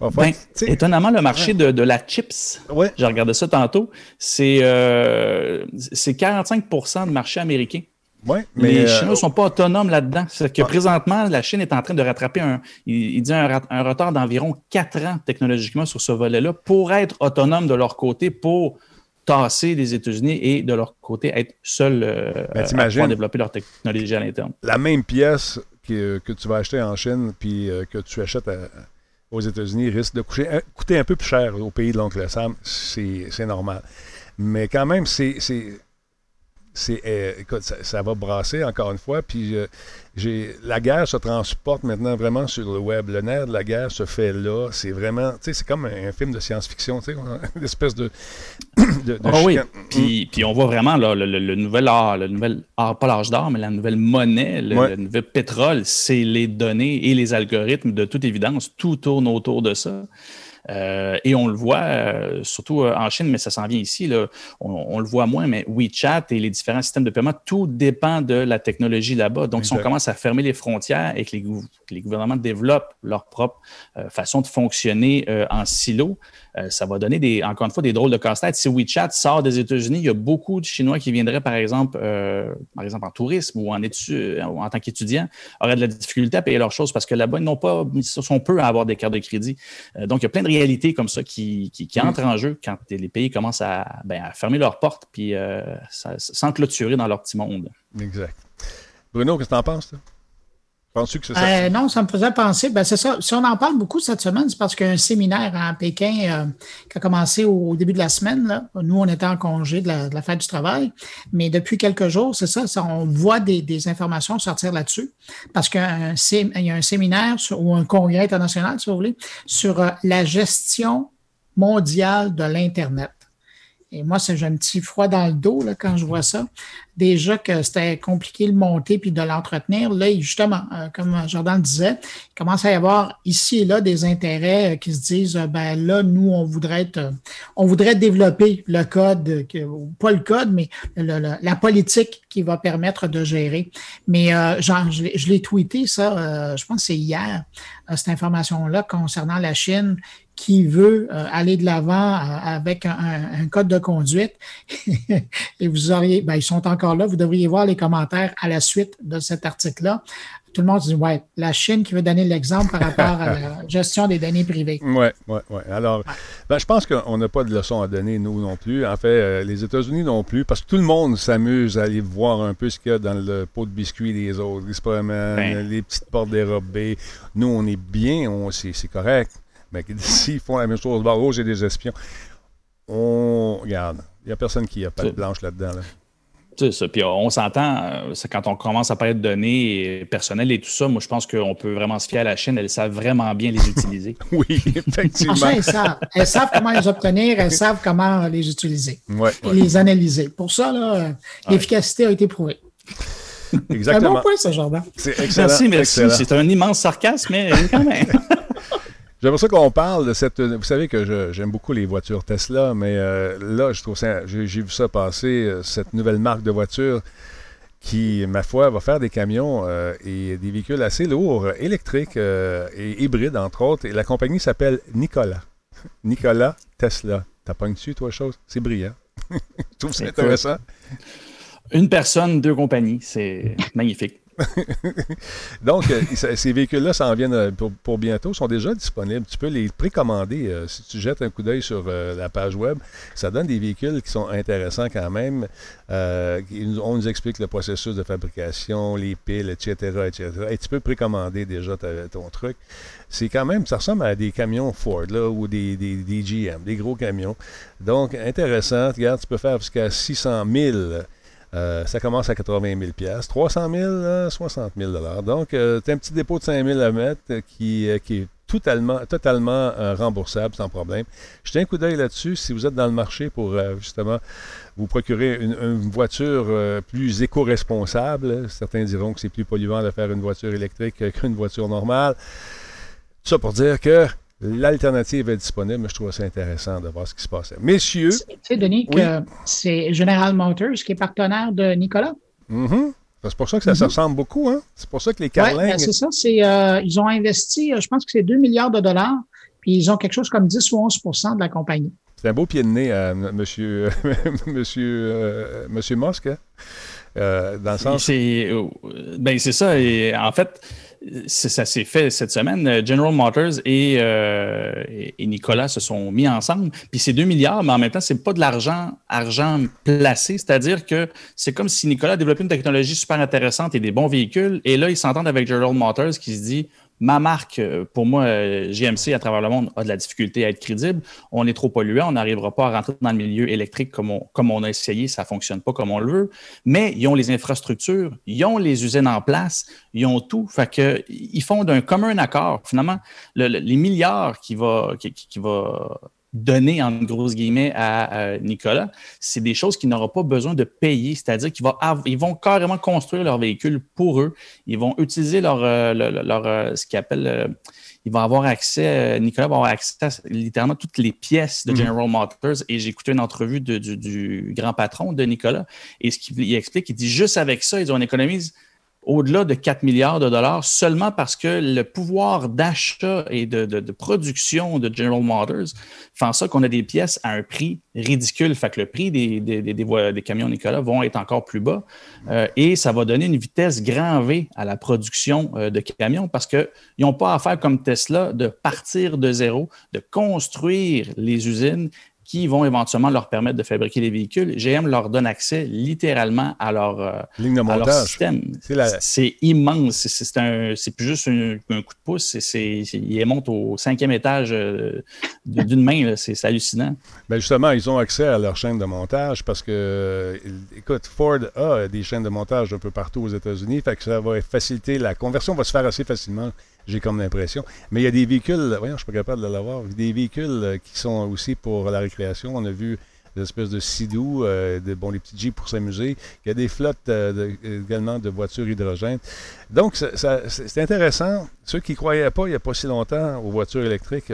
ben, étonnamment, le marché de, de, la chips, j'ai regardé ça tantôt, c'est euh, 45% de marché américain. Ouais, mais les Chinois ne sont pas autonomes là-dedans. C'est que présentement, la Chine est en train de rattraper un, il, dit un, un retard d'environ 4 ans technologiquement sur ce volet-là pour être autonome de leur côté, pour tasser les États-Unis et de leur côté être seuls euh, ben, à développer leur technologie à l'interne. La même pièce que, que, tu vas acheter en Chine puis euh, que tu achètes aux États-Unis risque de coûter un peu plus cher au pays de l'oncle Sam. C'est normal. Mais quand même, c'est c'est, euh, écoute, ça, va brasser encore une fois. Puis euh, j'ai, la guerre se transporte maintenant vraiment sur le web. Le nerf de la guerre se fait là. C'est vraiment, tu sais, c'est comme un, film de science-fiction, tu sais, une espèce de. de, oh oui. Puis, puis, on voit vraiment là, le, nouvel art, le nouvel art, pas l'âge d'or, mais la nouvelle monnaie, le, le, nouvel pétrole, c'est les données et les algorithmes. De toute évidence, tout tourne autour de ça. Euh, et on le voit, euh, surtout euh, en Chine, mais ça s'en vient ici, là, on, le voit moins, mais WeChat et les différents systèmes de paiement, tout dépend de la technologie là-bas. Donc, si on commence à fermer les frontières et que les, que les gouvernements développent leur propre façon de fonctionner en silo, euh, ça va donner, des, encore une fois, des drôles de casse-tête. Si WeChat sort des États-Unis, il y a beaucoup de Chinois qui viendraient, par exemple, euh, par exemple en tourisme ou en, études, en tant qu'étudiants, auraient de la difficulté à payer leurs choses parce que là-bas, ils n'ont pas, ils sont peu à avoir des cartes de crédit. Euh, donc, il y a plein de réalités comme ça qui, qui, mm. entrent en jeu quand les pays commencent à, ben, fermer leurs portes puis s'enclôturer dans leur petit monde. Exact. Bruno, qu'est-ce que tu en penses? Penses-tu que c'est ça? Euh, non, ça me faisait penser. Ben, c'est ça. Si on en parle beaucoup cette semaine, c'est parce qu'il y a un séminaire à Pékin euh, qui a commencé au, début de la semaine. Là. Nous, on était en congé de la, fête du travail. Mais depuis quelques jours, c'est ça, on voit des, informations sortir là-dessus. Parce qu'il y a un séminaire ou un congrès international, si vous voulez, sur euh, la gestion mondiale de l'Internet. Et moi, j'ai un petit froid dans le dos là, quand je vois ça. Déjà que c'était compliqué de le monter puis de l'entretenir. Là, justement, euh, comme Jordan disait, il commence à y avoir ici et là des intérêts euh, qui se disent euh, ben là, nous, on voudrait être, on voudrait développer le code, pas le code, mais la politique qui va permettre de gérer. Mais genre, je l'ai tweeté, ça, je pense que c'est hier, cette information-là concernant la Chine qui veut euh, aller de l'avant euh, avec un, code de conduite. et vous auriez, ben, ils sont encore là, vous devriez voir les commentaires à la suite de cet article-là. Tout le monde dit, ouais, la Chine qui veut donner l'exemple par rapport à la gestion des données privées. Oui, oui, oui. Alors, ben, je pense qu'on n'a pas de leçon à donner, nous non plus. En fait, euh, les États-Unis non plus, parce que tout le monde s'amuse à aller voir un peu ce qu'il y a dans le pot de biscuits des autres, les ben. les petites portes dérobées. Nous, on est bien, c'est correct. Mais s'ils font la même chose, bah, oh, j'ai des espions. On regarde. Il n'y a personne qui a pas de blanche là-dedans. C'est ça. Puis on s'entend, euh, quand on commence à parler de données personnelles et tout ça, moi je pense qu'on peut vraiment se fier à la Chine. Elles savent vraiment bien les utiliser. oui, effectivement. elles, savent. elles savent comment les obtenir, elles savent comment les utiliser et les analyser. Pour ça, l'efficacité a été prouvée. Exactement. un bon point, C'est excellent. Merci, merci. C'est un immense sarcasme, mais quand même. J'aimerais ça qu'on parle de cette. Vous savez que j'aime beaucoup les voitures Tesla, mais euh, là, je trouve ça. J'ai vu ça passer, euh, cette nouvelle marque de voiture qui, ma foi, va faire des camions euh, et des véhicules assez lourds, électriques et hybrides, entre autres. Et la compagnie s'appelle Nicolas. Nicolas Tesla. T'as pas dessus, toi, chose? C'est brillant. je trouve ça intéressant. Une personne, deux compagnies. C'est magnifique. Donc, euh, ces véhicules-là s'en viennent euh, pour, bientôt, sont déjà disponibles. Tu peux les précommander euh, si tu jettes un coup d'œil sur la page web. Ça donne des véhicules qui sont intéressants quand même. on nous explique le processus de fabrication, les piles, etc., etc. Et tu peux précommander déjà ton truc. C'est quand même, ça ressemble à des camions Ford là, ou des GM, des gros camions. Donc, intéressant. Regarde, tu peux faire jusqu'à 600 000 euh, ça commence à 80 000 300 000, 60 000 Donc, euh, tu as un petit dépôt de 5 000 à mettre euh, qui, qui est totalement, totalement remboursable sans problème. Jetez un coup d'œil là-dessus si vous êtes dans le marché pour justement vous procurer une, voiture plus éco-responsable. Certains diront que c'est plus polluant de faire une voiture électrique qu'une voiture normale. Tout ça pour dire que L'alternative est disponible, mais je trouve ça intéressant de voir ce qui se passe. Messieurs. Tu sais, Denis, que c'est General Motors qui est partenaire de Nicolas. Mm-hmm. C'est pour ça que ça se mm-hmm. ressemble beaucoup. Hein? C'est pour ça que les Carlings. Oui, c'est ça. Euh, ils ont investi, euh, je pense que c'est 2 milliards de dollars, puis ils ont quelque chose comme 10 ou 11% de la compagnie. C'est un beau pied de nez à M. monsieur, monsieur, euh, monsieur Musk, hein? dans le sens. C'est, ben, c'est ça. Et en fait, ça s'est fait cette semaine. Euh, General Motors euh, et, Nicolas se sont mis ensemble. Puis c'est 2 milliards, mais en même temps, c'est pas de l'argent argent placé. C'est-à-dire que c'est comme si Nicolas développait une technologie super intéressante et des bons véhicules. Et là, ils s'entendent avec General Motors qui se dit ma marque, euh, pour moi, euh, GMC à travers le monde a de la difficulté à être crédible. On est trop polluant, on n'arrivera pas à rentrer dans le milieu électrique comme on, comme a essayé, ça ne fonctionne pas comme on le veut. Mais ils ont les infrastructures, ils ont les usines en place, ils ont tout. Fait que, ils font d'un commun accord, finalement, les milliards qui va, qui, donner, en grosses guillemets, à, Nicolas, c'est des choses qu'il n'aura pas besoin de payer. C'est-à-dire qu'ils vont, carrément construire leur véhicule pour eux. Ils vont utiliser leur, euh, leur, euh, ce qu'ils appellent, euh, ils vont avoir accès, Nicolas va avoir accès à littéralement toutes les pièces de mhm. General Motors. Et j'ai écouté une entrevue du, grand patron de Nicolas. Et ce qu'il explique, il dit juste avec ça, ils ont économisé au-delà de 4 milliards de dollars seulement parce que le pouvoir d'achat et de, production de General Motors fait en sorte qu'on a des pièces à un prix ridicule. Fait que le prix des, camions Nicolas vont être encore plus bas euh, et ça va donner une vitesse grand V à la production euh, de camions parce qu'ils n'ont pas à faire comme Tesla de partir de zéro, de construire les usines qui vont éventuellement leur permettre de fabriquer les véhicules. GM leur donne accès littéralement à leur, euh, Ligne de montage. système. C'est immense. C'est plus juste un, coup de pouce. ils montent au cinquième étage euh, d'une main. C'est hallucinant. Ben justement, ils ont accès à leur chaîne de montage parce que, écoute, Ford a des chaînes de montage un peu partout aux États-Unis. Fait que ça va faciliter la conversion, va se faire assez facilement j'ai comme l'impression. Mais il y a des véhicules, voyons, je suis pas capable de l'avoir, des véhicules euh, qui sont aussi pour la récréation. On a vu des espèces de sidou, euh, de, bon, les petits jeeps pour s'amuser. Il y a des flottes euh, également de voitures hydrogène. Donc, c'est intéressant. Ceux qui ne croyaient pas il n'y a pas si longtemps aux voitures électriques,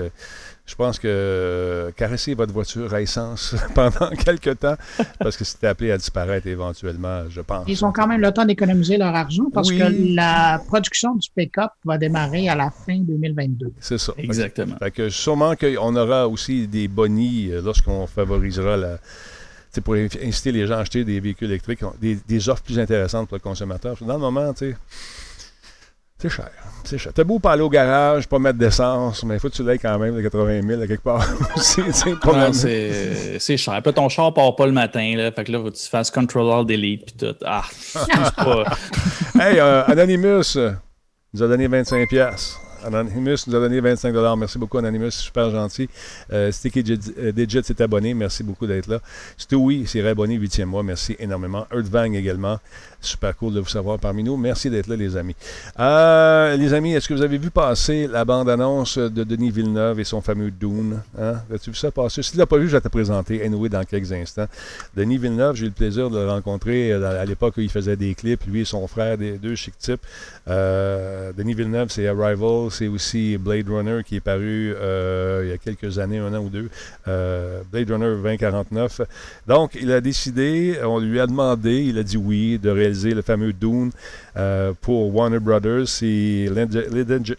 je pense que euh, caresser votre voiture à essence pendant quelques temps, parce que c'était appelé à disparaître éventuellement, je pense. Ils ont quand même le temps d'économiser leur argent parce que la production du pick-up va démarrer à la fin 2022. C'est ça. Exactement. Fait que sûrement qu'on aura aussi des bonnies euh, lorsqu'on favorisera la, pour inciter les gens à acheter des véhicules électriques, des, des, offres plus intéressantes pour le consommateur. Dans le moment, tu sais, c'est cher. C'est cher. T'as beau pas aller au garage, pas mettre d'essence, mais il faut que tu l'aies quand même de 80 000 à quelque part. c'est cher. Puis ton char part pas le matin, là. Fait que là, faut que tu fasses Control Alt Delete puis tout. Ah, pas. hey, euh, Anonymous nous a donné 25 pièces. Anonymous nous a donné 25 Merci beaucoup, Anonymous. Super gentil. Euh, Sticky euh, Digit s'est abonné. Merci beaucoup d'être là. Stewie s'est réabonné 8e mois. Merci énormément. Earthvang également. Super cool de vous savoir parmi nous. Merci d'être là, les amis. Euh, les amis, est-ce que vous avez vu passer la bande-annonce de Denis Villeneuve et son fameux Dune? Hein? As-tu vu ça passer? Si tu ne l'as pas vu, je vais te présenter anyway dans quelques instants. Denis Villeneuve, j'ai eu le plaisir de le rencontrer euh, à l'époque où il faisait des clips, lui et son frère, des deux chic types. Euh, Denis Villeneuve, c'est Arrival, c'est aussi Blade Runner qui est paru il y a quelques années, un an ou deux. Blade Runner 2049. Donc, il a décidé, on lui a demandé, il a dit oui, de réaliser le fameux Dune euh, pour Warner Brothers. C'est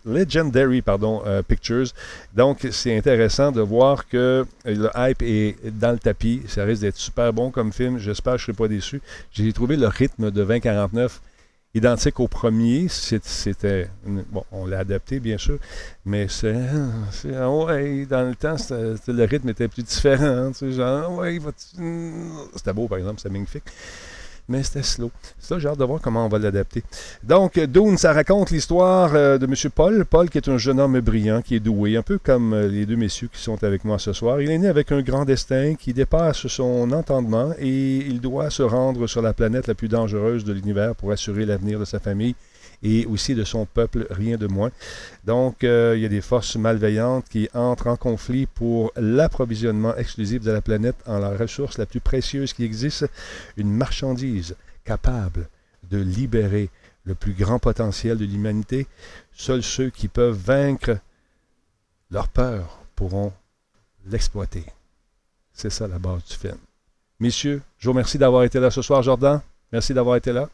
Legendary euh, Pictures. Donc, c'est intéressant de voir que le hype est dans le tapis. Ça risque d'être super bon comme film. J'espère que je ne serai pas déçu. J'ai trouvé le rythme de 2049 identique au premier. C'était. Bon, on l'a adapté, bien sûr, mais c'est. Ouais, dans le temps, le rythme était plus différent. ouais, c'était beau, par exemple, c'était magnifique mais c'était slow. Ça, j'ai hâte de voir comment on va l'adapter. Donc, Dune, ça raconte l'histoire euh, de M. Paul. Paul, qui est un jeune homme brillant, qui est doué, un peu comme euh, les deux messieurs qui sont avec moi ce soir. Il est né avec un grand destin qui dépasse son entendement et il doit se rendre sur la planète la plus dangereuse de l'univers pour assurer l'avenir de sa famille et aussi de son peuple, rien de moins. Donc, euh, il y a des forces malveillantes qui entrent en conflit pour l'approvisionnement exclusif de la planète en la ressource la plus précieuse qui existe, une marchandise capable de libérer le plus grand potentiel de l'humanité. Seuls ceux qui peuvent vaincre leur peur pourront l'exploiter. C'est ça la base du film. Messieurs, je vous remercie d'avoir été là ce soir, Jordan. Merci d'avoir été là.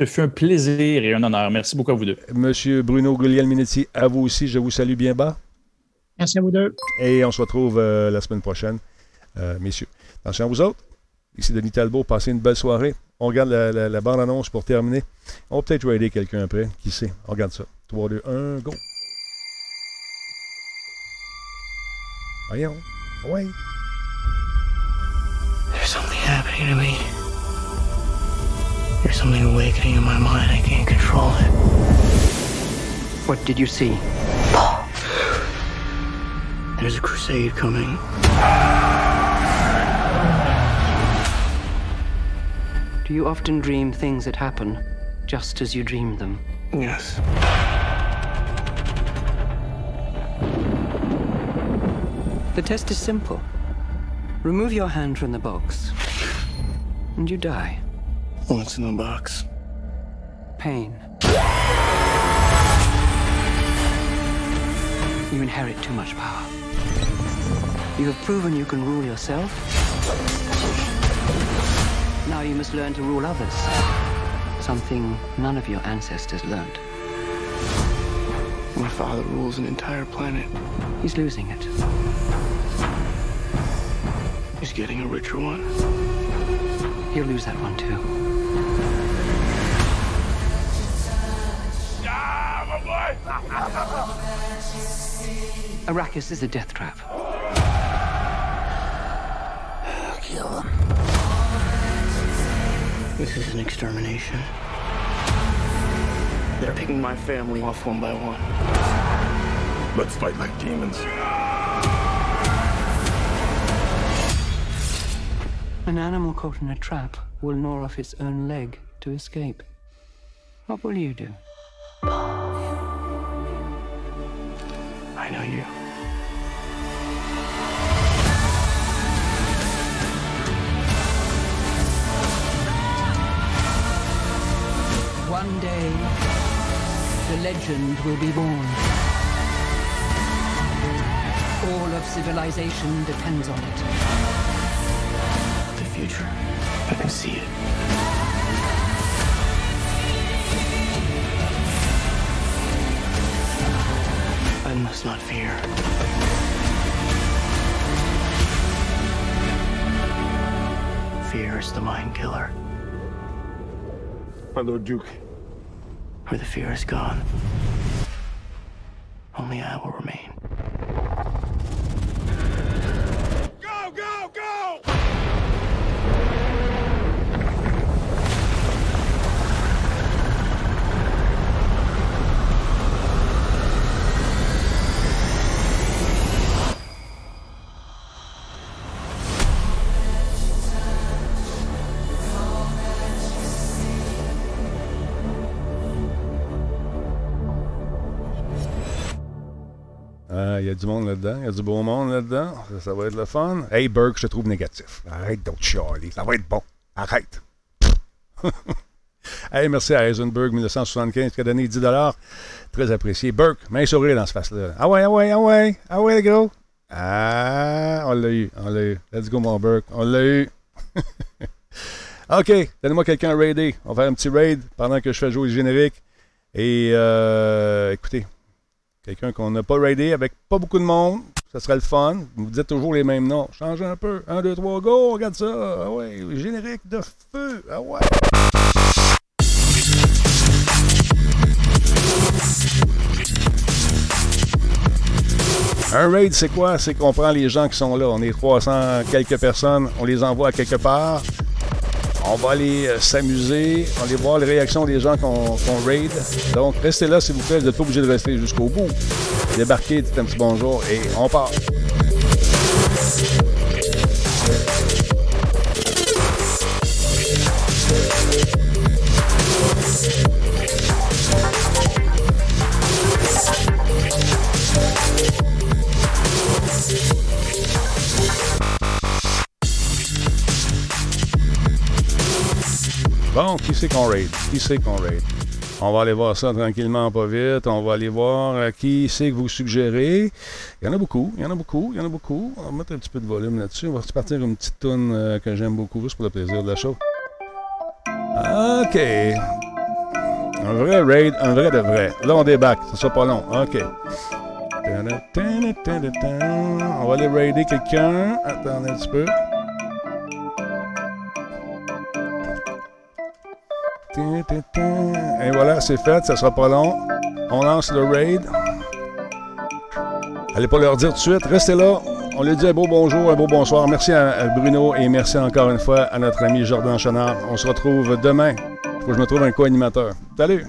Ce fut un plaisir et un honneur. Merci beaucoup à vous deux. Monsieur Bruno Guglielminetti, à vous aussi, je vous salue bien bas. Merci à vous deux. Et on se retrouve euh, la semaine prochaine, euh, messieurs. Attention à vous autres. Ici Denis Talbot, passez une belle soirée. On regarde la, bande-annonce pour terminer. On va peut-être aider quelqu'un après. Qui sait? On regarde ça. 3, 2, 1, go. Voyons. Oui. There's something happening to me. Something awakening in my mind. I can't control it. What did you see? There's a crusade coming. Do you often dream things that happen just as you dream them? Yes. The test is simple. Remove your hand from the box, and you die. What's in the box? Pain. You inherit too much power. You have proven you can rule yourself. Now you must learn to rule others. Something none of your ancestors learned. My father rules an entire planet. He's losing it. He's getting a richer one. He'll lose that one too. Arrakis is a death trap. Kill them. This is an extermination. They're picking my family off one by one. Let's fight like demons. An animal caught in a trap will gnaw off its own leg to escape. What will you do? I know you. One day, the legend will be born. All of civilization depends on it. The future. I can see it. Must not fear. Fear is the mind killer. My Lord Duke. Where the fear is gone, only I will remain. Du monde là-dedans. Il y a du beau monde là-dedans. Ça, va être le fun. Hey, Burke, je te trouve négatif. Arrête de chialer. Ça va être bon. Arrête. hey, merci à Heisenberg 1975 qui a donné 10 Très apprécié. Burke, main sourire dans ce face-là. Ah ouais, ah ouais, ah ouais. Ah ouais, gros. Ah, on l'a eu. On l'a eu. Let's go, mon Burke. On l'a eu. OK, donnez-moi quelqu'un à raider. On va faire un petit raid pendant que je fais jouer le générique. Et euh, écoutez, quelqu'un qu'on n'a pas raidé avec pas beaucoup de monde, ça serait le fun. Vous dites toujours les mêmes noms. Changez un peu. Un, deux, trois, go, regarde ça. Ah ouais, générique de feu. Ah ouais. Un raid, c'est quoi? C'est qu'on prend les gens qui sont là. On est 300 quelques personnes, on les envoie à quelque part. On va aller euh, s'amuser, on va aller voir les réactions des gens qu'on qu'on raid. Donc, restez là, s'il vous plaît. Vous n'êtes pas obligé de rester jusqu'au bout. Débarquez, dites un petit bonjour et on part. Bon, qui c'est qu'on raid? Qui c'est qu'on raid? On va aller voir ça tranquillement, pas vite. On va aller voir euh, qui c'est que vous suggérez. Il y en a beaucoup, il y en a beaucoup, il y en a beaucoup. On va mettre un petit peu de volume là-dessus. On va se partir une petite tune euh, que j'aime beaucoup, juste pour le plaisir de la chose. OK. Un vrai raid, un vrai de vrai. Là, on débarque. Ça sera pas long. OK. On va aller raider quelqu'un. Attendez un petit peu. Et voilà, c'est fait, ça sera pas long. On lance le raid. Allez pas leur dire tout de suite, restez là. On lui dit un beau bonjour, un beau bonsoir. Merci à Bruno et merci encore une fois à notre ami Jordan Chenard. On se retrouve demain. Faut que je me trouve un co-animateur. Salut!